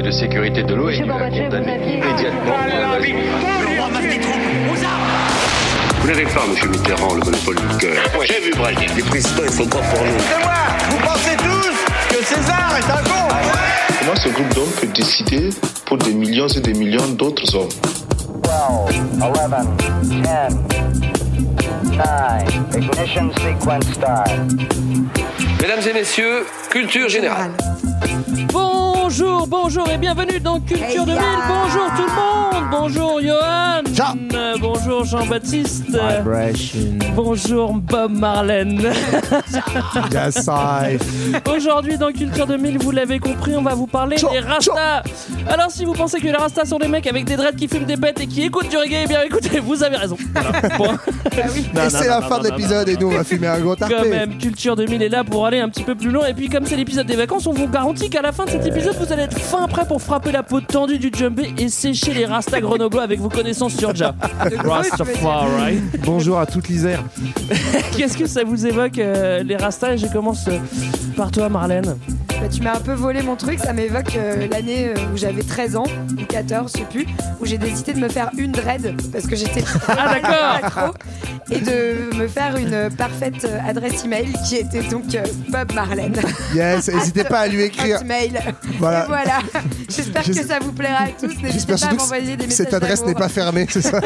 Conseil de sécurité de l'ONU a condamné immédiatement Vous n'avez pas, monsieur Mitterrand, le monopole du cœur. Moi, j'ai vu Brel. Les présidents, ils sont pas pour nous? C'est moi Vous pensez tous que César est un con Comment ce groupe d'hommes peut décider pour des millions et des millions d'autres hommes? 12, 11, 10, 9, ignition sequence start. Mesdames et messieurs, culture générale. Bonjour, bonjour et bienvenue dans Culture 2000. Bonjour tout le monde. Bonjour Johan. Euh, Bonjour Jean-Baptiste. Bonjour Bob Marlène. Yes, I. Aujourd'hui dans Culture 2000, vous l'avez compris, on va vous parler des Rastas. Alors si vous pensez que les Rastas sont des mecs avec des dreads qui fument des bêtes et qui écoutent du reggae, eh bien écoutez, vous avez raison. Voilà. Bon. Et c'est la non, fin non, de l'épisode et nous on va fumer un gros Quand tarpé. même, Culture 2000 est là pour aller un petit peu plus loin. Et puis, comme c'est l'épisode des vacances, on vous garantit qu'à la fin de cet épisode, vous allez être fin prêt pour frapper la peau tendue du jumbé et sécher les rastas grenoblois avec vos connaissances sur Rastafari. Bonjour à toute l'Isère. Qu'est-ce que ça vous évoque, euh, les rastas Et Je commence euh, par toi, Marlène. Bah, tu m'as un peu volé mon truc, ça m'évoque euh, l'année euh, où j'avais 13 ans, ou 14, je sais plus, où j'ai décidé de me faire une dread, parce que j'étais Ah, d'accord. accro, et de me faire une parfaite euh, adresse email qui était donc euh, Bob Marlène. Yes, n'hésitez pas à lui écrire. Hotmail. Voilà. Et voilà. J'espère que ça vous plaira à tous. N'hésitez J'espère pas à surtout que m'envoyer des cette adresse n'est pas fermée, c'est ça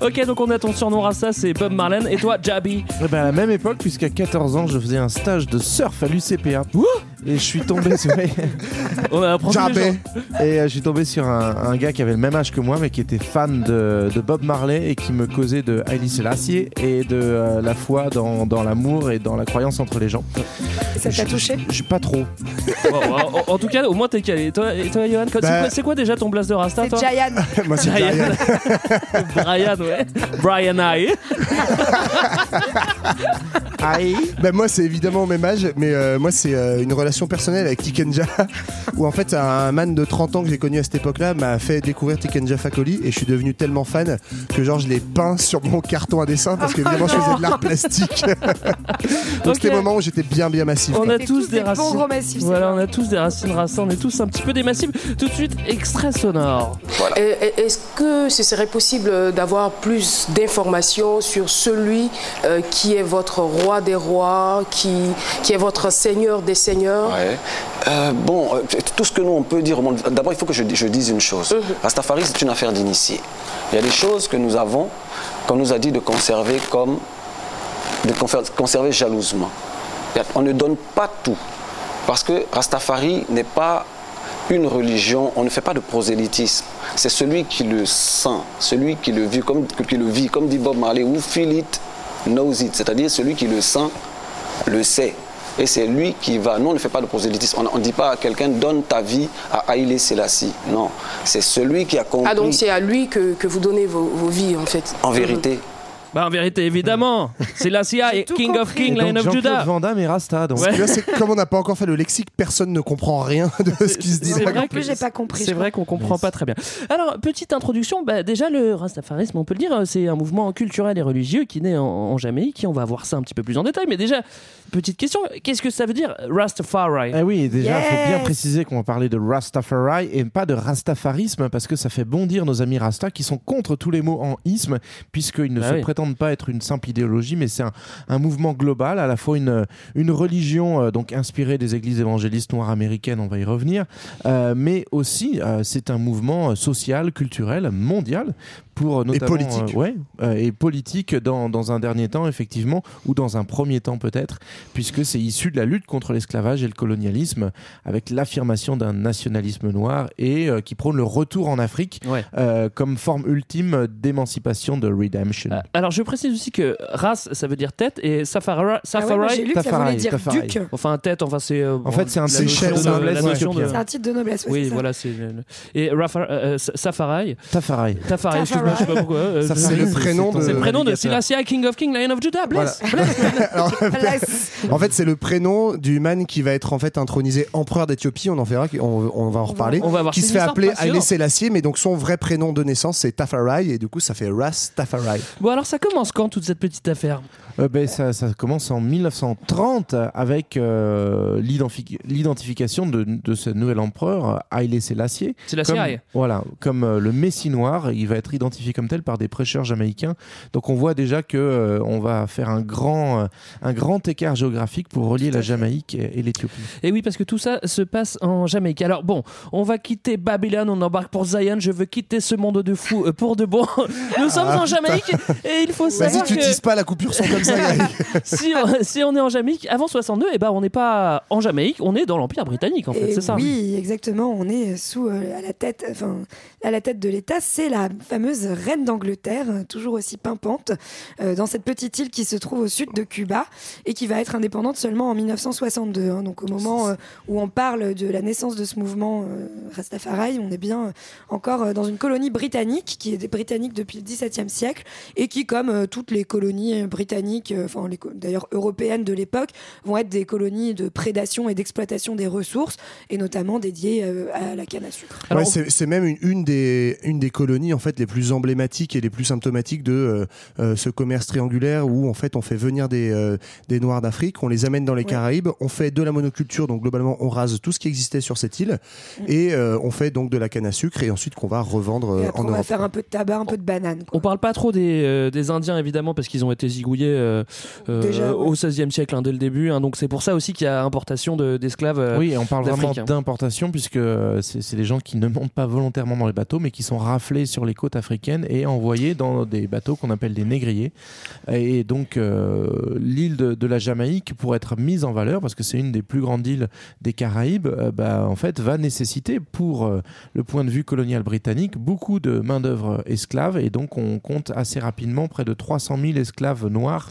Ok, donc on a ton surnom rasta, c'est Bob Marlène. Et toi, Jabi Eh ben, à la même époque, puisqu'à 14 ans, je faisais un stage de surf à Victoria. Uh! Et je suis tombé sur... On a appris Jamais. Et euh, je suis tombé sur un, un gars qui avait le même âge que moi, mais qui était fan de, de Bob Marley et qui me causait de Haile Selassie et de euh, la foi dans, dans l'amour et dans la croyance entre les gens. Ça t'a touché? Je suis pas trop. en, en tout cas, au moins t'es calé. Et toi, et toi Johan, c'est Bah- quoi, c'est quoi déjà ton blast de rasta C'est toi? Giant. Moi c'est Brian. Brian. Ouais. Brian I. Aïe Ben moi c'est évidemment au même âge, mais euh, moi c'est euh, une relation personnelle avec Tikenja, où en fait un man de 30 ans que j'ai connu à cette époque-là m'a fait découvrir Tikenja Fakoli et je suis devenu tellement fan que genre je l'ai peint sur mon carton à dessin parce que évidemment je faisais de l'art plastique. Donc Ok. c'était le moment où j'étais bien bien massif. On quoi. a tous des racines. gros massifs. c'est Voilà, vrai. on a tous des racines on est tous un petit peu des massifs. Tout de suite, extrait sonore. Est-ce que ce serait possible d'avoir plus d'informations sur celui euh, qui est votre roi des rois, qui, qui est votre seigneur des seigneurs? Ouais. Euh, bon, euh, tout ce que nous on peut dire. D'abord, il faut que je, je dise une chose. Rastafari, c'est une affaire d'initié. Il y a des choses que nous avons, qu'on nous a dit de conserver comme. de conserver jalousement. On ne donne pas tout. Parce que Rastafari n'est pas une religion, on ne fait pas de prosélytisme. C'est celui qui le sent, celui qui le vit, comme, qui le vit, comme dit Bob Marley, who feel it, knows it. C'est-à-dire celui qui le sent, le sait. Et c'est lui qui va. Nous, on ne fait pas de prosélytisme. On ne dit pas à quelqu'un donne ta vie à Haïlé Selassie. Non. C'est celui qui a compris. Ah donc c'est à lui que, que vous donnez vos, vos vies en fait. En vérité. Bah, en vérité, évidemment, c'est la CIA et tout King of compris. King, Et Lion donc, of Jean-Claude Judah. Van Damme et Rasta. Donc. Ouais. Là, c'est comme on n'a pas encore fait le lexique, personne ne comprend rien de ce qui se dit. C'est là. vrai En plus, j'ai pas compris. C'est je vrai qu'on comprend pas très bien. Alors, petite introduction, bah, déjà le rastafarisme, on peut le dire, c'est un mouvement culturel et religieux qui naît en, en Jamaïque. On va voir ça un petit peu plus en détail. Mais déjà, petite question, qu'est-ce que ça veut dire Rastafari? Eh oui, déjà, il faut bien Yes. préciser qu'on va parler de Rastafari et pas de Rastafarisme parce que ça fait bondir nos amis Rasta qui sont contre tous les mots en isme puisqu'ils ne Bah se oui. prétendent pas être une simple idéologie mais c'est un, mouvement global, à la fois une, une religion euh, donc inspirée des églises évangélistes noires américaines, on va y revenir, euh, mais aussi euh, c'est un mouvement social, culturel, mondial pour euh, notamment politique. euh, ouais, euh, et politique dans, dans un dernier temps effectivement ou dans un premier temps peut-être puisque c'est issu de la lutte contre l'esclavage et le colonialisme avec l'affirmation d'un nationalisme noir et euh, qui prône le retour en Afrique Ouais. euh, comme forme ultime d'émancipation de redemption. Euh, Alors, je précise aussi que race, ça veut dire tête, et safari, Ah ouais, dire duc. enfin tête, enfin c'est. euh, En fait, c'est un chef de- noblesse éthiopien. C'est un titre de noblesse. ouais, Oui, ça. voilà, c'est. Et Rafa, euh, Sa- Safari, Tafari. Tafari, excuse-moi, je sais pas pourquoi. euh, Ça, c'est le prénom de. c'est le prénom de navigateur. Selassie, King of King, Lion of Judah. Bless. Alors, Bless. en fait, c'est le prénom du man qui va être en fait intronisé empereur d'Éthiopie. On en verra, on, on va en reparler. on va voir qui se fait appeler passionnantes. Haile Selassie, mais donc son vrai prénom de naissance c'est Tafarai et du coup ça fait Ras Tafarai. Bon, alors ça commence quand toute cette petite affaire? Euh, ben, ça, ça commence en 1930 avec euh, l'identifi- l'identification de, de ce nouvel empereur, Haile Selassie. Selassie Comme-. Voilà, comme euh, le Messie noir, il va être identifié comme tel par des prêcheurs jamaïcains. Donc on voit déjà que euh, on va faire un grand, un grand écart géographique pour relier la Jamaïque et, et l'Éthiopie. Et oui, parce que tout ça se passe en Jamaïque. Alors bon, on va quitter Babylone, on embarque pour Zion. Je veux quitter ce monde de fous pour de bon. Nous sommes Ah, en Jamaïque et il faut Vas-y, savoir tu que pas la coupure. Yannick. Si, on, si on est en Jamaïque avant 62, et ben on n'est pas en Jamaïque, on est dans l'Empire britannique en fait, c'est ça. Oui, exactement. On est sous euh, à la tête, enfin à la tête de l'État, c'est la fameuse reine d'Angleterre, toujours aussi pimpante, euh, dans cette petite île qui se trouve au sud de Cuba et qui va être indépendante seulement en 1962. hein. donc au moment euh, où on parle de la naissance de ce mouvement Rastafari, on est bien encore dans une colonie britannique qui est des britanniques depuis le XVIIe siècle et qui, comme toutes les colonies euh, britanniques, euh, enfin d'ailleurs européennes de l'époque, vont être des colonies de prédation et d'exploitation des ressources et notamment dédiées euh, à la canne à sucre. Alors, Ouais, c'est c'est même une, une des, une des colonies en fait les plus emblématiques et les plus symptomatiques de euh, euh, ce commerce triangulaire où en fait on fait venir des, euh, des Noirs d'Afrique, on les amène dans les Ouais. Caraïbes, on fait de la monoculture, donc globalement on rase tout ce qui existait sur cette île Mm. et euh, on fait donc de la canne à sucre et ensuite qu'on va revendre Et euh, après, en on va Europe. faire un peu de tabac, un peu de banane. quoi. On parle pas trop des, euh, des Indiens évidemment parce qu'ils ont été zigouillés euh, euh, Déjà, ouais. au XVIe siècle hein, dès le début. hein. donc c'est pour ça aussi qu'il y a importation de- d'esclaves. euh, Oui, et on parle vraiment d'importation puisque c'est des gens qui ne montent pas volontairement dans les bateaux, mais qui sont raflés sur les côtes africaines et envoyés dans des bateaux qu'on appelle des négriers. Et donc euh, l'île de, de la Jamaïque, pour être mise en valeur, parce que c'est une des plus grandes îles des Caraïbes, euh, bah, en fait, va nécessiter pour euh, le point de vue colonial britannique beaucoup de main d'œuvre esclave. Et donc on compte assez rapidement près de 300 000 esclaves noirs.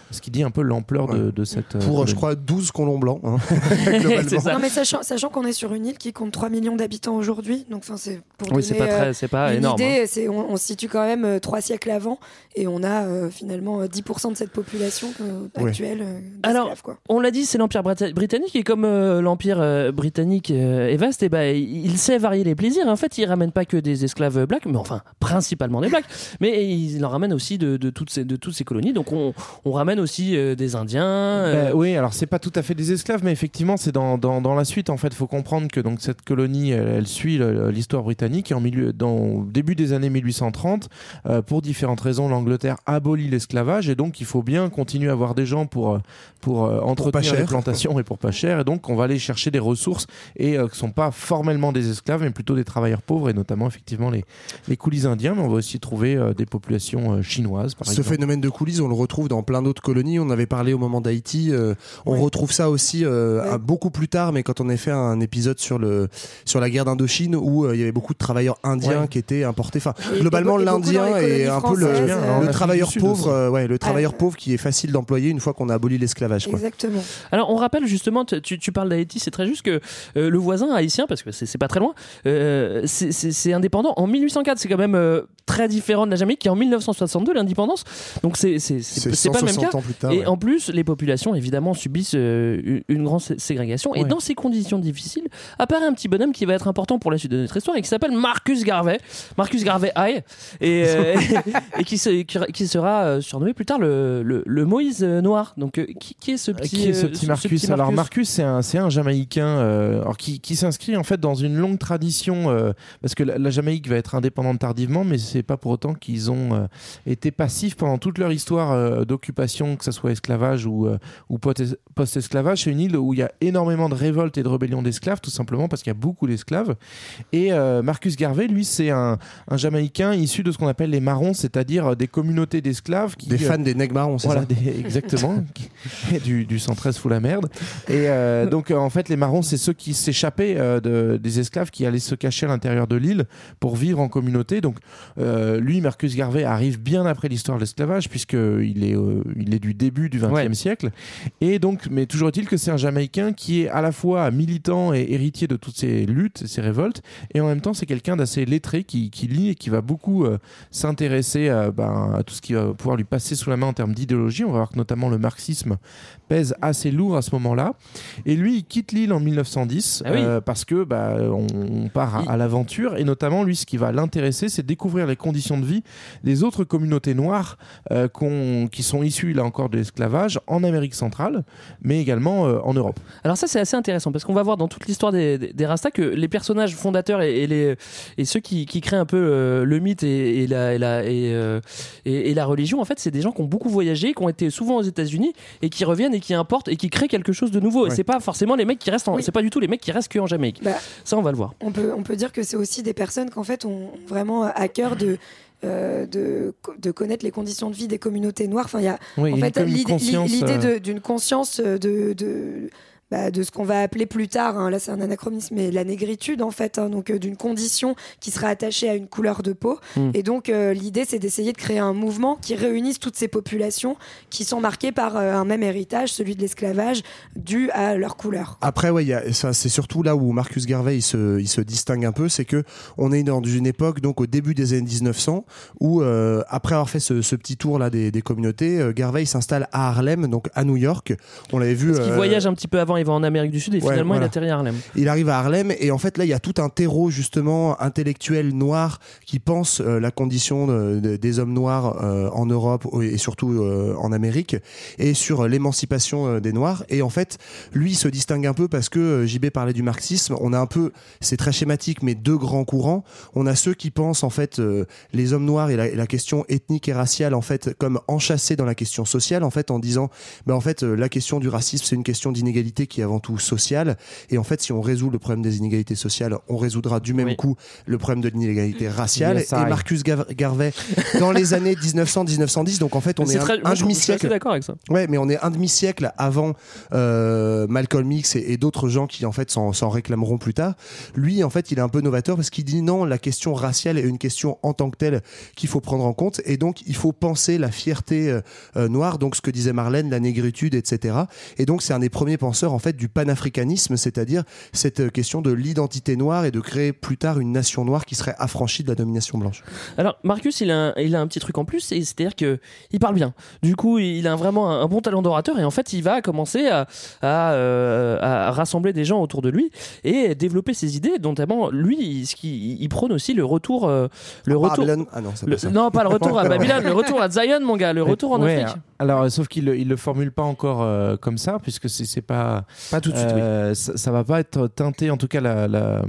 Ce qui dit un peu l'ampleur de, Ouais. de cette. euh, Pour, euh, je crois, 12 colons blancs. hein. Non mais sachant, sachant qu'on est sur une île qui compte 3 millions d'habitants aujourd'hui, donc c'est pour Oui, c'est pas euh, très, c'est pas une énorme. hein. idée, c'est on, on se situe quand même euh, trois siècles avant et on a euh, finalement euh, 10% de cette population euh, actuelle euh, Alors, quoi. On l'a dit, c'est l'Empire brita- britannique et comme euh, l'Empire euh, britannique euh, est vaste, et ben il sait varier les plaisirs. En fait, il ramène pas que des esclaves blacks, mais enfin principalement des blacks, mais il en ramène aussi de, de toutes ces de toutes ces colonies. Donc on, on ramène aussi euh, des Indiens. euh, Ben oui, alors c'est pas tout à fait des esclaves, mais effectivement c'est dans, dans, dans la suite. En fait, il faut comprendre que donc cette colonie, elle, elle suit l'histoire britannique et en milieu, dans au début des années 1830, euh, pour différentes raisons, l'Angleterre abolit l'esclavage et donc il faut bien continuer à avoir des gens pour euh, pour euh, entretenir les cher. plantations et pour pas cher. Et donc on va aller chercher des ressources et euh, qui sont pas formellement des esclaves, mais plutôt des travailleurs pauvres et notamment effectivement les les coulis indiens. Mais on va aussi trouver euh, des populations euh, chinoises, par Ce exemple. phénomène de coulisses, on le retrouve dans plein d'autres colonies. On avait parlé au moment d'Haïti. euh, on Ouais. retrouve ça aussi euh, Ouais. beaucoup plus tard, mais quand on a fait un épisode sur le sur la guerre d'Indochine où euh, il y avait beaucoup de travailleurs indiens Ouais. qui étaient importés. Enfin, Et- globalement, l'Indien est colonies un peu le, euh, travailleur pauvre, euh, ouais, le travailleur pauvre qui est facile d'employer une fois qu'on a aboli l'esclavage. Exactement. Alors on rappelle justement, tu, parles d'Haïti, c'est très juste que euh, le voisin haïtien, parce que c'est pas très loin, euh, c'est- indépendant en 1804. C'est quand même euh, très différent de la Jamaïque qui est en 1962 l'indépendance. Donc c'est pas le même 160 cas. Ans plus tard. Et ouais. en plus, les populations évidemment subissent euh, une- grande sé- ségrégation. Et Ouais. dans ces conditions difficiles, apparaît un petit bonhomme qui va être important pour la suite de notre histoire et qui s'appelle Marcus Garvey. Marcus Garvey High. Et, euh, et qui, se- qui, qui sera euh, surnommé plus tard le, le- le Moïse noir. Donc qui, qui est ce petit, qui est ce petit Marcus Alors Marcus, c'est un, Jamaïcain alors qui, qui s'inscrit en fait dans une longue tradition parce que la, la Jamaïque va être indépendante tardivement, mais c'est pas pour autant qu'ils ont été passifs pendant toute leur histoire euh, que ce soit esclavage ou, euh, ou post-esclavage. C'est une île où il y a énormément de révoltes et de rébellions d'esclaves, tout simplement parce qu'il y a beaucoup d'esclaves. Et euh, Marcus Garvey, lui, c'est un, un Jamaïcain issu de ce qu'on appelle les marrons, c'est-à-dire des communautés d'esclaves qui Des euh, fans des nègres marrons, c'est voilà, ça des- exactement. Du, du 113 fout la merde. Et euh, donc, euh, en fait, les marrons, c'est ceux qui s'échappaient euh, de- des esclaves qui allaient se cacher à l'intérieur de l'île pour vivre en communauté. Donc, Euh, lui, Marcus Garvey, arrive bien après l'histoire de l'esclavage, puisqu'il est, euh, il est du début du XXe Ouais. siècle. Et donc, mais toujours est-il que c'est un Jamaïcain qui est à la fois militant et héritier de toutes ces luttes, ces révoltes, et en même temps, c'est quelqu'un d'assez lettré qui, qui lit et qui va beaucoup euh, s'intéresser à, ben, à tout ce qui va pouvoir lui passer sous la main en termes d'idéologie. On va voir que notamment le marxisme pèse assez lourd à ce moment-là. Et lui, il quitte l'île en 1910 Ah oui. euh, parce que bah, on, on part à, Il- à l'aventure et notamment lui, ce qui va l'intéresser, c'est découvrir les conditions de vie des autres communautés noires euh, qui sont issues là encore de l'esclavage en Amérique centrale, mais également euh, en Europe. Alors ça c'est assez intéressant parce qu'on va voir dans toute l'histoire des, des, des Rastas que les personnages fondateurs et, et les, et ceux qui, qui créent un peu euh, le mythe et, et la, et, la, et, et- et la religion, en fait, c'est des gens qui ont beaucoup voyagé, qui ont été souvent aux États-Unis et qui reviennent et qui importent et qui créent quelque chose de nouveau. Et Ouais. c'est pas forcément les mecs qui restent, en- Oui. c'est pas du tout les mecs qui restent que en Jamaïque. Bah, Ça, on va le voir. on peut, on peut dire que c'est aussi des personnes qu'en fait ont vraiment à cœur de, euh, de, de connaître les conditions de vie des communautés noires. Enfin, il y a Oui, en fait l'idée conscience, l'idée euh, de- d'une conscience de, de, bah, de ce qu'on va appeler plus tard, hein, là c'est un anachronisme, mais la négritude en fait, hein, donc euh, d'une condition qui sera attachée à une couleur de peau. Mm. Et donc euh, l'idée c'est d'essayer de créer un mouvement qui réunisse toutes ces populations qui sont marquées par euh, un même héritage, celui de l'esclavage, dû à leur couleur. Après, ouais, il y a- ça, c'est surtout là où Marcus Garvey il se, il se distingue un peu, c'est que on est dans une époque, donc au début des années 1900, où euh, après avoir fait ce, ce petit tour là des, des communautés, euh, Garvey s'installe à Harlem, donc à New York. On l'avait vu. Parce qu'il voyage un petit peu avant, il va en Amérique du Sud et Ouais, finalement il atterrit à Harlem. Il arrive à Harlem et en fait là il y a tout un terreau justement intellectuel noir qui pense euh, la condition de- de- des hommes noirs euh, en Europe et surtout euh, en Amérique et sur l'émancipation des noirs. Et en fait lui il se distingue un peu parce que JB parlait du marxisme. On a un peu c'est très schématique mais deux grands courants. On a ceux qui pensent en fait les hommes noirs et la, et la question ethnique et raciale en fait comme enchâssés dans la question sociale en fait en disant ben en fait la question du racisme c'est une question d'inégalité qui est avant tout sociale et en fait si on résout le problème des inégalités sociales on résoudra du même Oui. coup le problème de l'inégalité raciale Yes, et. Marcus Garvey dans les années 1900-1910 donc en fait on C'est est, très- un, un demi-siècle d'accord avec ça. Ouais, mais on est un demi-siècle avant euh, Malcolm X et, et d'autres gens qui en fait s'en s'en réclameront plus tard. Lui, en fait, il est un peu novateur parce qu'il dit non, la question raciale est une question en tant que telle qu'il faut prendre en compte et donc il faut penser la fierté euh, euh, noire, donc ce que disait Marlène, la négritude, etc. Et donc c'est un des premiers penseurs en fait du panafricanisme, c'est-à-dire cette euh, question de l'identité noire et de créer plus tard une nation noire qui serait affranchie de la domination blanche. Alors Marcus, il a, un, il a un petit truc en plus, et c'est-à-dire que il parle bien. Du coup, il a vraiment un, un bon talent d'orateur, et en fait, il va commencer à, à, euh, à rassembler des gens autour de lui et développer ses idées. Notamment, lui, il, ce qui- il prône aussi le retour, euh, le retour. Babylone- Ah non, c'est le- pas ça. non, pas le retour à Babylone, le retour à Zion, mon gars, le retour en Ouais, Afrique. Alors, sauf qu'il le- il le formule pas encore euh, comme ça, puisque c'est pas. Pas tout de suite, euh, ça, ça va pas être teinté, en tout cas, la, la-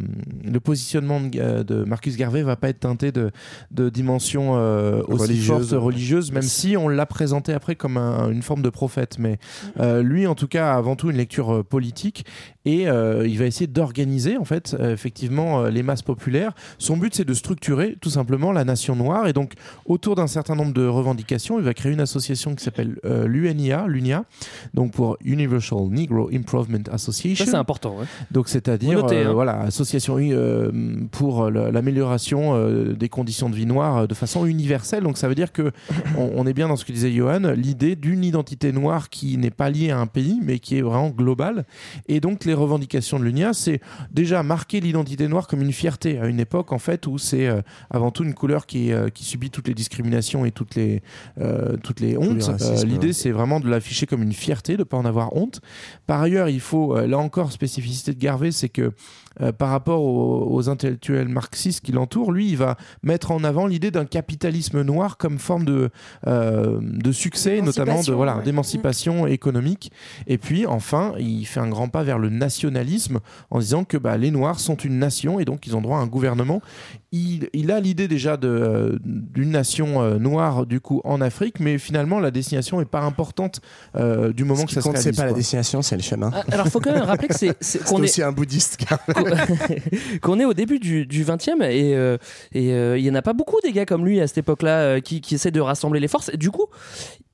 le positionnement de, euh, de Marcus Garvey va pas être teinté de, de dimension euh, aussi Religieuse. forte religieuse, même si on l'a présenté après comme un- une forme de prophète. Mais euh, lui, en tout cas, avant tout, une lecture politique et euh, il va essayer d'organiser, en fait, euh, effectivement, euh, les masses populaires. Son but, c'est de structurer tout simplement la nation noire et donc autour d'un certain nombre de revendications, il va créer une association qui s'appelle euh, l'UNIA, l'UNIA, donc pour Universal Negro Improvement Association. Ça, c'est important. ouais. Donc c'est-à-dire euh, hein. voilà association euh, pour le- l'amélioration euh, des conditions de vie noire euh, de façon universelle. Donc ça veut dire que on, on est bien dans ce que disait Johan, l'idée d'une identité noire qui n'est pas liée à un pays mais qui est vraiment globale. Et donc les revendications de l'UNIA, c'est déjà marquer l'identité noire comme une fierté à une époque en fait où c'est euh, avant tout une couleur qui, euh, qui subit toutes les discriminations et toutes les euh, toutes les hontes. les Euh, racismes, L'idée ouais. c'est vraiment de l'afficher comme une fierté de pas en avoir honte. Par ailleurs, il faut euh, là encore spécificité de Garvey, c'est que euh, par rapport aux, aux intellectuels marxistes qui l'entourent, lui, il va mettre en avant l'idée d'un capitalisme noir comme forme de, euh, de succès, notamment de D'émancipation, voilà ouais. d'émancipation économique. Et puis, enfin, il fait un grand pas vers le nationalisme en disant que bah, les Noirs sont une nation et donc ils ont droit à un gouvernement. Il, il a l'idée déjà de, euh, d'une nation euh, noire du coup en Afrique, mais finalement la destination est pas importante euh, du moment Ce que qui ça se compte, c'est réalise. pas la destination, c'est le chemin. Ah, Alors, faut quand même rappeler que c'est, c'est- C'est qu'on est, aussi un bouddhiste. qu'on est au début du, du 20e et euh, et, euh, il y en a pas beaucoup des gars comme lui à cette époque-là euh, qui, qui essaient de rassembler les forces. Et du coup,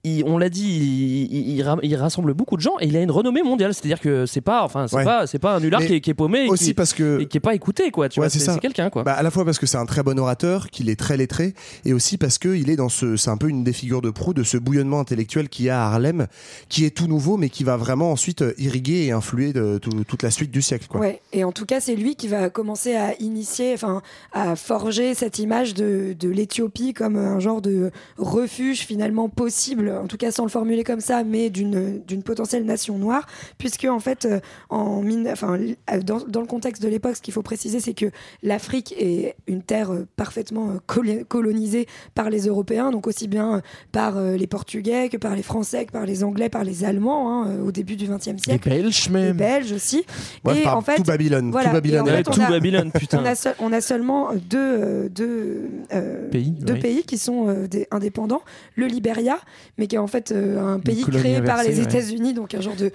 il- on l'a dit, il, il- il ra- il rassemble beaucoup de gens et il a une renommée mondiale. C'est-à-dire que c'est pas, enfin, c'est Ouais. pas, c'est pas un nulard qui est, qui est paumé et aussi qui, parce que et qui est pas écouté, quoi. Tu Ouais, vois, c'est quelqu'un, quoi. Bah, à la fois parce que c'est un très bon orateur, qu'il est très lettré, et aussi parce que il est dans ce, c'est un peu une des figures de proue de ce bouillonnement intellectuel qu'il y a à Harlem, qui est tout nouveau, mais qui va vraiment ensuite euh, irriguer et influer de tout- toute la suite du siècle. Quoi. Ouais, et en tout cas, c'est lui qui va commencer à initier, enfin, à forger cette image de, de l'Éthiopie comme un genre de refuge finalement possible, en tout cas sans le formuler comme ça, mais d'une potentielle nation noire, puisque en fait, euh, en mine, enfin, euh, dans, dans le contexte de l'époque, ce qu'il faut préciser, c'est que l'Afrique est une terre euh, parfaitement euh, colo- colonisée par les Européens, donc aussi bien euh, par euh, les Portugais que par les Français, que par les Anglais, par les Allemands, hein, euh, au début du XXe Les siècle. Les. Belges aussi. Ouais, et par en fait, tout Babylone, voilà. tout Babylone. En fait, tout a- Babylone, putain. on a, seul- on a seulement deux, euh, deux, euh, Pays, deux oui. pays qui sont euh, des- indépendants. Le Libéria, mais qui est en fait euh, un pays créé par les ouais. États-Unis, donc un genre de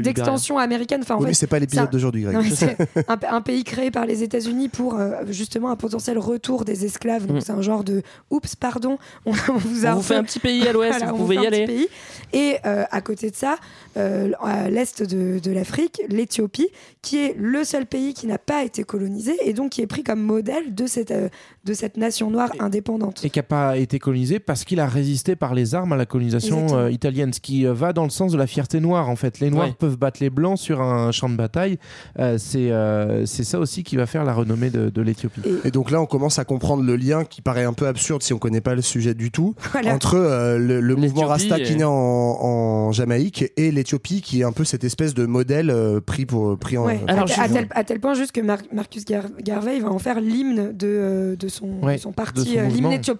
d'extension américaine. Enfin, en Oui, fait, mais c'est pas l'épisode d'aujourd'hui, Greg. non, un, un pays créé par les États-Unis pour euh, justement un potentiel retour des esclaves. Donc Mm. c'est un genre de oups, pardon, on, on vous a On vous fait un petit pays à l'ouest, Voilà, vous pouvez y aller. pays. Et euh, à côté de ça, euh, à l'est de, de l'Afrique, l'Éthiopie, qui est le seul pays qui n'a pas été colonisé et donc qui est pris comme modèle de cette, euh, de cette nation noire indépendante. Et qui n'a pas été colonisé parce qu'il a résisté par les armes à la colonisation euh, italienne, ce qui euh, va dans le sens de la fierté noire en fait. Les noirs Ouais. peuvent battre les blancs sur un champ de bataille. Euh, c'est euh, c'est ça aussi qui va faire la renommée de, de l'Éthiopie. Et- Et donc là, on commence à comprendre le lien qui paraît un peu absurde si on connaît pas le sujet du tout Voilà. entre euh, le, le mouvement Rasta qui et- naît en, en Jamaïque et l'Éthiopie qui est un peu cette espèce de modèle euh, pris pour pris en. Alors, à, tel, à tel point juste que Mar- Marcus Gar- Garvey va en faire l'hymne de, euh, de, son, Ouais, de son de parti. son euh,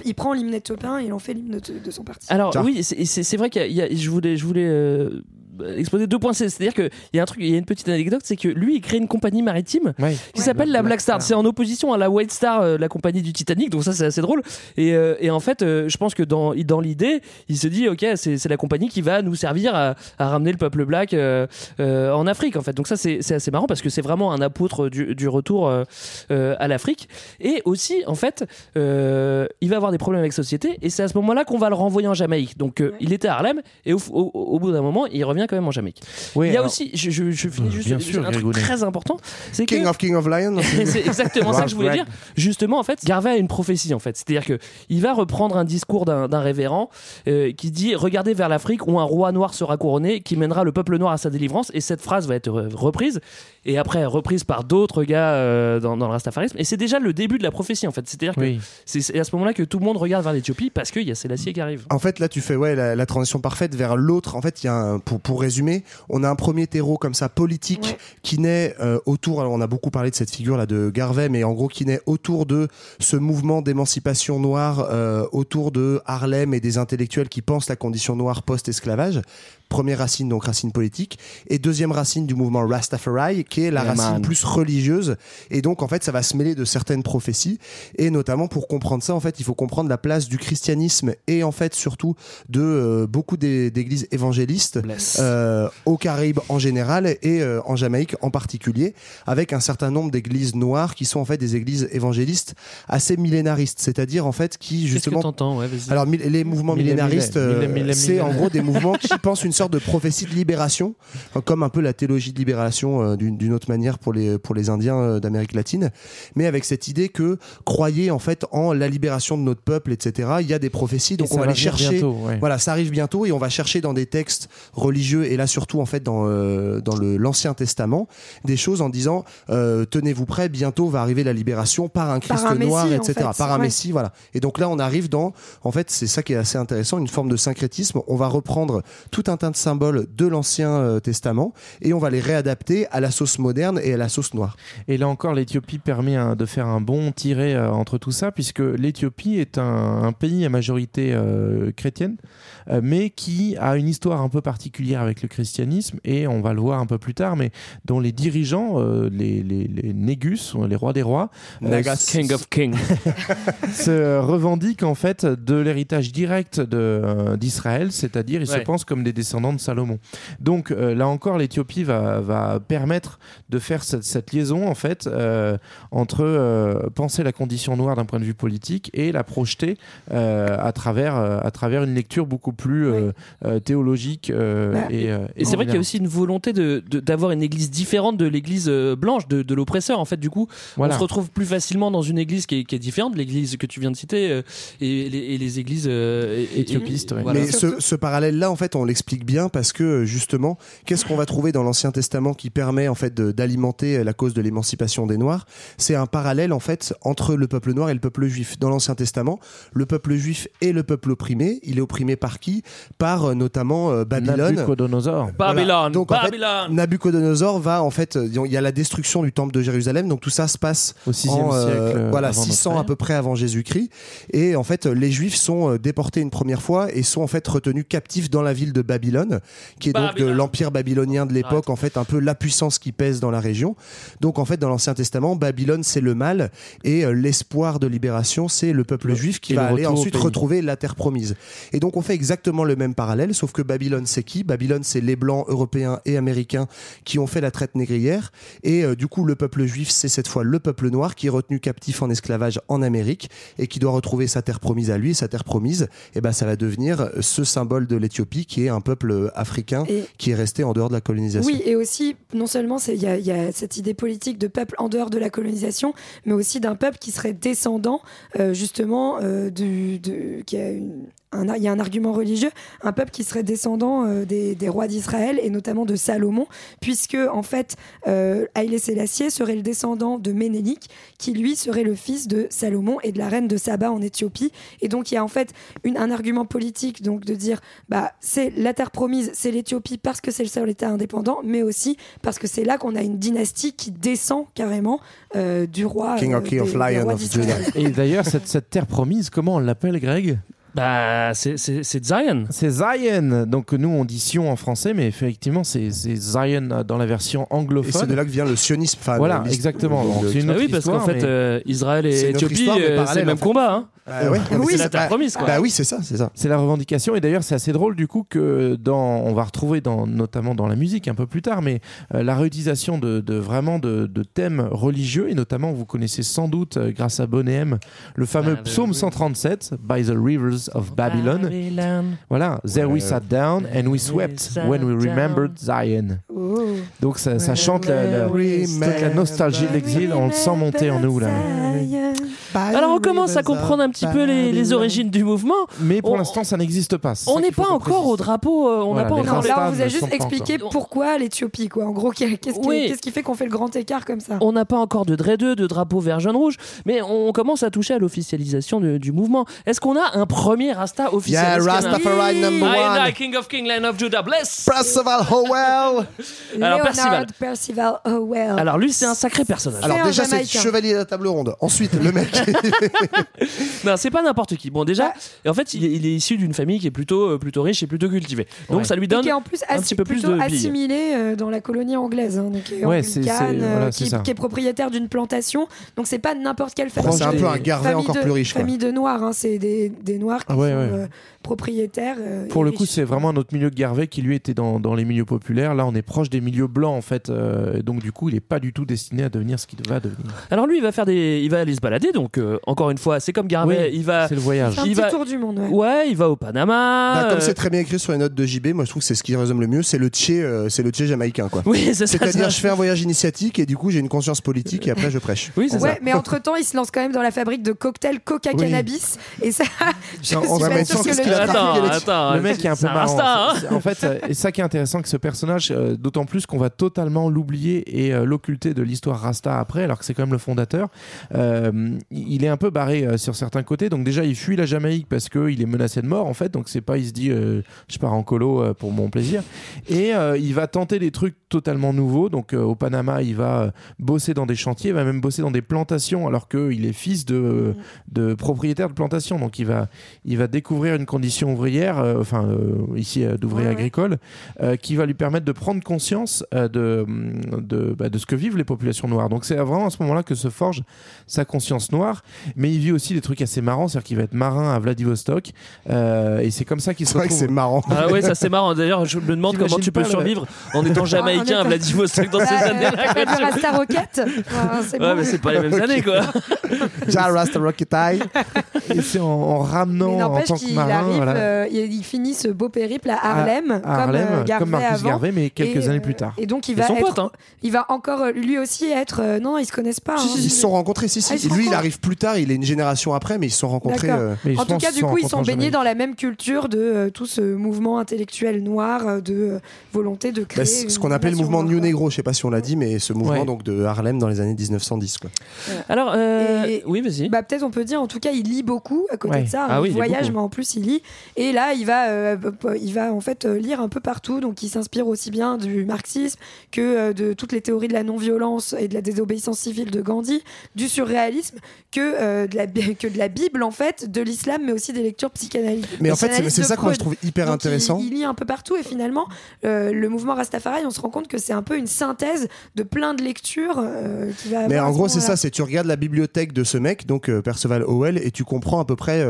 il prend l'hymne éthiopien et il en fait l'hymne de, de son parti. Alors Tiens. oui, c'est- vrai qu'il je voulais, je voulais euh, exposer deux points. C'est- C'est-à-dire qu'il y a un truc, il y a une petite anecdote, c'est que lui, il crée une compagnie maritime Ouais. qui s'appelle la Black Star. C'est en opposition à la White Star, euh, la compagnie du Titanic. Donc ça, c'est assez drôle. Et, euh, et en fait, euh, je pense que dans, dans l'idée, il se dit, ok, c'est c'est la compagnie qui va nous servir à, à ramener le peuple black euh, euh, en Afrique. En fait, donc ça, c'est c'est assez marrant parce que c'est vraiment un apôtre du, du retour euh, euh, à l'Afrique. Et aussi, en fait, euh, il va avoir des problèmes avec société. Et c'est à ce moment-là qu'on va le renvoyer en Jamaïque. Donc euh, il était à Harlem et au, au- au bout d'un moment, il revient quand même en Jamaïque. Il y a alors- aussi, je, je, je finis Euh, juste bien sûr, un truc très important, c'est que King of King of Lion. c'est exactement ça que je voulais dire. Justement, en fait, Garvey a une prophétie, en fait. C'est-à-dire que il va reprendre un discours d'un révérend euh, qui dit Regardez vers l'Afrique où un roi noir sera couronné, qui mènera le peuple noir à sa délivrance. Et cette phrase va être reprise, et après reprise par d'autres gars euh, dans, dans le rastafarisme. Et c'est déjà le début de la prophétie, en fait. C'est-à-dire que Oui. c'est à ce moment-là que tout le monde regarde vers l'Éthiopie parce qu'il y a Sélassié qui arrive. En fait, là, tu fais ouais la, la transition parfaite vers l'autre. En fait, il y a un, pour pour résumer, on a un premier terreau comme ça politique Ouais. qui naît euh, autour. Alors, on a beaucoup parlé de cette figure là de Garvey, mais en gros, qui naît autour de ce mouvement d'émancipation noire, euh, autour de Harlem et des intellectuels qui pensent la condition noire post-esclavage. Première racine, donc racine politique, et deuxième racine du mouvement Rastafari, qui est la Yeah, racine man. plus religieuse. Et donc, en fait, ça va se mêler de certaines prophéties. Et notamment, pour comprendre ça, en fait, il faut comprendre la place du christianisme et en fait, surtout, de euh, beaucoup d'églises évangélistes euh, aux Caraïbes en général et euh, en Jamaïque en particulier, avec un certain nombre d'églises noires qui sont en fait des églises évangélistes assez millénaristes, c'est-à-dire en fait qui que justement t'entends? Ouais, alors les mouvements millénaristes, euh, c'est en gros des mouvements qui pensent une sorte de prophétie de libération, euh, comme un peu la théologie de libération euh, d'une autre manière pour les pour les Indiens euh, d'Amérique latine, mais avec cette idée que croyez en fait en la libération de notre peuple, etc. Il y a des prophéties, donc on va les chercher. bientôt, ouais. Voilà, ça arrive bientôt et on va chercher dans des textes religieux et là surtout en fait dans euh, dans l'Ancien Testament des choses en disant euh, tenez-vous prêts, bientôt va arriver la libération par un Christ un noir, Messie, en etc. fait. Par un Ouais. Messie, voilà. Et donc là, on arrive dans, en fait, c'est ça qui est assez intéressant, une forme de syncrétisme. On va reprendre tout un tas de symboles de l'Ancien euh, Testament et on va les réadapter à la sauce moderne et à la sauce noire. Et là encore, l'Éthiopie permet hein, de faire un bon tiré euh, entre tout ça, puisque l'Éthiopie est un, un pays à majorité euh, chrétienne, euh, mais qui a une histoire un peu particulière avec le christianisme et on va le voir un peu plus tard, mais dont les dirigeants, euh, les, les, les négus, les rois des rois, euh, King of King. se revendiquent en fait de l'héritage direct euh, d'Israël, c'est-à-dire ils Ouais. se pensent comme des descendants de Salomon. Donc euh, là encore, l'Éthiopie va, va permettre de faire cette, cette liaison en fait euh, entre euh, penser la condition noire d'un point de vue politique et la projeter euh, à travers euh, à travers une lecture beaucoup plus euh, euh, théologique euh, Bah, et, euh, Et c'est vrai qu'il y a aussi une volonté de- de- d'avoir une église différente de l'église blanche, de, de l'oppresseur. En fait, du coup, Voilà. on se retrouve plus facilement dans une église qui est, qui est différente, l'église que tu viens de citer, euh, et, les, et les églises euh, et- et- Éthiopistes, ouais. voilà. Mais ce, ce parallèle-là, en fait, on l'explique bien parce que justement, qu'est-ce qu'on va trouver dans l'Ancien Testament qui permet en fait d'alimenter la cause de l'émancipation des Noirs? C'est un parallèle en fait entre le peuple noir et le peuple juif. Dans l'Ancien Testament, le peuple juif est le peuple opprimé. Il est opprimé par qui? Par euh, notamment euh, Babylone. Nabucodonosor. Babylone, Voilà. Donc, en fait, Babylone. Nabucodonosor va en fait, euh, il y a la destruction du temple de Jérusalem, donc tout ça se passe Au 6e en, euh, siècle, euh, voilà, avant notre 600 ère. à peu près avant Jésus-Christ. Et en fait, les Juifs sont déportés une première fois et sont en fait retenus captifs dans la ville de Babylone, qui est donc de l'empire babylonien de l'époque, en fait un peu la puissance qui pèse dans la région. Donc en fait, dans l'Ancien Testament, Babylone c'est le mal et euh, l'espoir de libération c'est le peuple Le- juif qui va le aller ensuite retrouver la terre promise. Et donc on fait exactement le même parallèle, sauf que Babylone c'est qui? Babylone c'est les blancs européens et américains qui ont fait la traite négrière et euh, du coup le peuple juif c'est cette fois le peuple noir qui est retenu captif en esclavage en Amérique et qui doit retrouver sa terre promise à lui. Et sa terre promise, et ben ça va devenir ce symbole de l'Éthiopie qui est un peuple euh, africain Et- qui est resté en dehors de la colonisation. Oui, et aussi, non seulement il y, a- il y a cette idée politique de peuple en dehors de la colonisation, mais aussi d'un peuple qui serait descendant, euh, justement, euh, du, de, qui a une- un, il y a un argument religieux, un peuple qui serait descendant euh, des, des rois d'Israël et notamment de Salomon, puisque en fait, euh, Haïlé Sélassié serait le descendant de Ménélik, qui lui serait le fils de Salomon et de la reine de Saba en Éthiopie. Et donc il y a en fait une- un argument politique donc de dire bah c'est la terre promise, c'est l'Éthiopie parce que c'est le seul État indépendant, mais aussi parce que c'est là qu'on a une dynastie qui descend carrément euh, du roi King euh, of- des Lion of d'Israël. Et d'ailleurs, cette, cette terre promise, comment on l'appelle, Greg? Bah, c'est- Zion. C'est Zion. Donc nous, on dit Sion en français, mais effectivement, c'est Zion euh, dans la version Et c'est anglophone. de là que vient le sionisme. Enfin, Voilà, exactement. le- Donc, le- c'est une autre oui, parce qu'en fait, euh, Israël et Éthiopie, euh, c'est le même combat. Hein. Ah ouais, Oui, c'est ça. la terre Bah, promise, quoi. Bah oui, c'est ça, c'est ça. C'est la revendication et d'ailleurs c'est assez drôle du coup que dans on va retrouver dans notamment dans la musique un peu plus tard mais euh, la réutilisation de, de vraiment de, de thèmes religieux et notamment vous connaissez sans doute euh, grâce à Bonnet M le fameux Ah, psaume oui. 137 By the rivers of Babylon Babylon. voilà there we sat down and we swept when we remembered Zion donc ça, ça chante la, la- toute la nostalgie de l'exil on le sent monter en nous là Alors on commence à comprendre un petit peu les, les origines du mouvement. mais pour On- l'instant ça n'existe pas On n'est faut pas encore au drapeau. euh, on n'a Voilà, pas encore. Là, on vous a juste expliqué pourquoi l'Éthiopie, quoi. En gros, qu'est- qu'est-ce qui, Oui. qu'est-ce qui fait qu'on fait le grand écart comme ça On n'a pas encore de dread 2, de drapeau vert jaune rouge, mais on commence à toucher à l'officialisation de- du mouvement. Est-ce qu'on a un premier Rasta officiel Yeah, Rastafari number I am one. the King of King, Land of Judah, bless. Percival Howell Alors, Percival. Percival Howell. Alors lui, c'est un sacré personnage. Alors déjà, c'est chevalier de la table ronde. Ensuite, le mec. Non, c'est pas n'importe qui. Bon, déjà, Ouais. et en fait, il est, il est issu d'une famille qui est plutôt, euh, plutôt riche et plutôt cultivée. Donc Ouais. ça lui Et donne qui est en plus un petit peu plus de assimilé euh, dans la colonie anglaise, hein, donc qui est Ouais, c'est- anglicane, c'est- euh, voilà, qui, c'est ça. qui est propriétaire d'une plantation. Donc c'est pas n'importe quelle famille. c'est un peu un famille encore de- plus riche. quoi. Famille de noirs, hein, c'est des, des noirs qui Ah ouais, sont ouais. Propriétaires. euh, Pour le coup, c'est vraiment notre milieu de Garvey qui lui était dans, dans les milieux populaires. Là, on est proche des milieux blancs en fait. euh, donc du coup, il n'est pas du tout destiné à devenir ce qu'il va devenir. Alors lui, il va faire des, il va aller se balader. Donc euh, encore une fois, c'est comme Garvey. Oui, il va, C'est le voyage. C'est un il petit va- tour du monde. ouais. ouais, il va au Panama. Bah, comme euh, c'est très bien écrit sur les notes de JB, moi je trouve que c'est ce qui résume le mieux, c'est le tché, euh, c'est le tché jamaïcain quoi. Oui, c'est ça. C'est-à-dire je fais un voyage initiatique et du coup j'ai une conscience politique et après je prêche. Oui, c'est Ouais, ça. mais entre temps, il se lance quand même dans la fabrique de cocktails Coca Oui. Cannabis. Et ça, je on suis va pas sûre que le Attends, le mec est un peu marrant. Hein. C'est- c'est- En fait, et ça qui est intéressant que ce personnage, euh, d'autant plus qu'on va totalement l'oublier et euh, l'occulter de l'histoire Rasta après, alors que c'est quand même le fondateur. Euh, il est un peu barré euh, sur certains côtés. Donc déjà, il fuit la Jamaïque parce qu'il est menacé de mort en fait. Donc c'est pas, il se dit, euh, je pars en colo euh, pour mon plaisir. Et euh, il va tenter des trucs totalement nouveaux. Donc euh, au Panama, il va euh, bosser dans des chantiers, il va même bosser dans des plantations, alors qu'il est fils de, de propriétaire de plantations. Donc il va, il va découvrir une condition ouvrière, euh, enfin euh, ici euh, d'ouvrier agricole, euh, qui va lui permettre de prendre conscience euh, de, de, bah, de ce que vivent les populations noires. Donc c'est vraiment à ce moment-là que se forge sa conscience noire. Mais il vit aussi des trucs assez marrants, c'est-à-dire qu'il va être marin à Vladivostok. euh, et c'est comme ça qu'il se C'est vrai que retrouve. c'est marrant. Ah ouais, ça c'est marrant. D'ailleurs, je me demande comment tu peux le- survivre en étant jamaïcain à Vladivostok dans ces années-là. Rasta Rocket c'est Ouais, bon. mais c'est pas les mêmes années quoi. Rasta Rocket Eye. Et c'est en, ramenant en tant que marin. Voilà. euh, il, il finit ce beau périple à Harlem, à Harlem, euh, Garvey comme Marcus avant. Garvey, mais quelques Et, années plus tard. Et donc il va son être, pote, hein. il va encore lui aussi être. euh, non, ils se connaissent pas. hein. Ils se sont rencontrés, si, si. Ah, ils Lui, il arrive plus tard, il est une génération après, mais ils se sont rencontrés. Euh, En tout cas, du coup, ils sont baignés dans la même culture de euh, tout ce mouvement intellectuel noir, de euh, volonté de créer. bah, c'est ce qu'on appelle le mouvement New. Negro, je sais pas si on l'a dit, mais ce mouvement donc de Harlem dans les années 1910. Quoi. Alors, oui, vas-y. Bah, peut-être on peut dire, en tout cas, il lit beaucoup à côté de ça. Ah il voyage, mais en plus, il lit. Et là, il va, euh, il va en fait euh, lire un peu partout. Donc, il s'inspire aussi bien du marxisme que euh, de toutes les théories de la non-violence et de la désobéissance civile de Gandhi, du surréalisme, que, de la, que de la Bible, en fait, de l'islam, mais aussi des lectures psychanalytiques. Mais en fait, c'est ça que je trouve hyper Donc, intéressant. Il, il lit un peu partout et finalement, le mouvement Rastafari, on se rend compte que c'est un peu une synthèse de plein de lectures qu'il va Mais en gros, c'est ça, c'est tu regardes la bibliothèque de ce mec, donc Perceval Howell, et tu comprends à peu près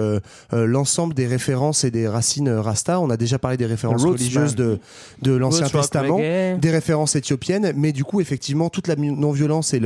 l'ensemble des références et des racines euh, Rasta. On a déjà parlé des références Roots, religieuses de, de l'Ancien Testament, des références éthiopiennes, mais du coup, effectivement, toute la non-violence et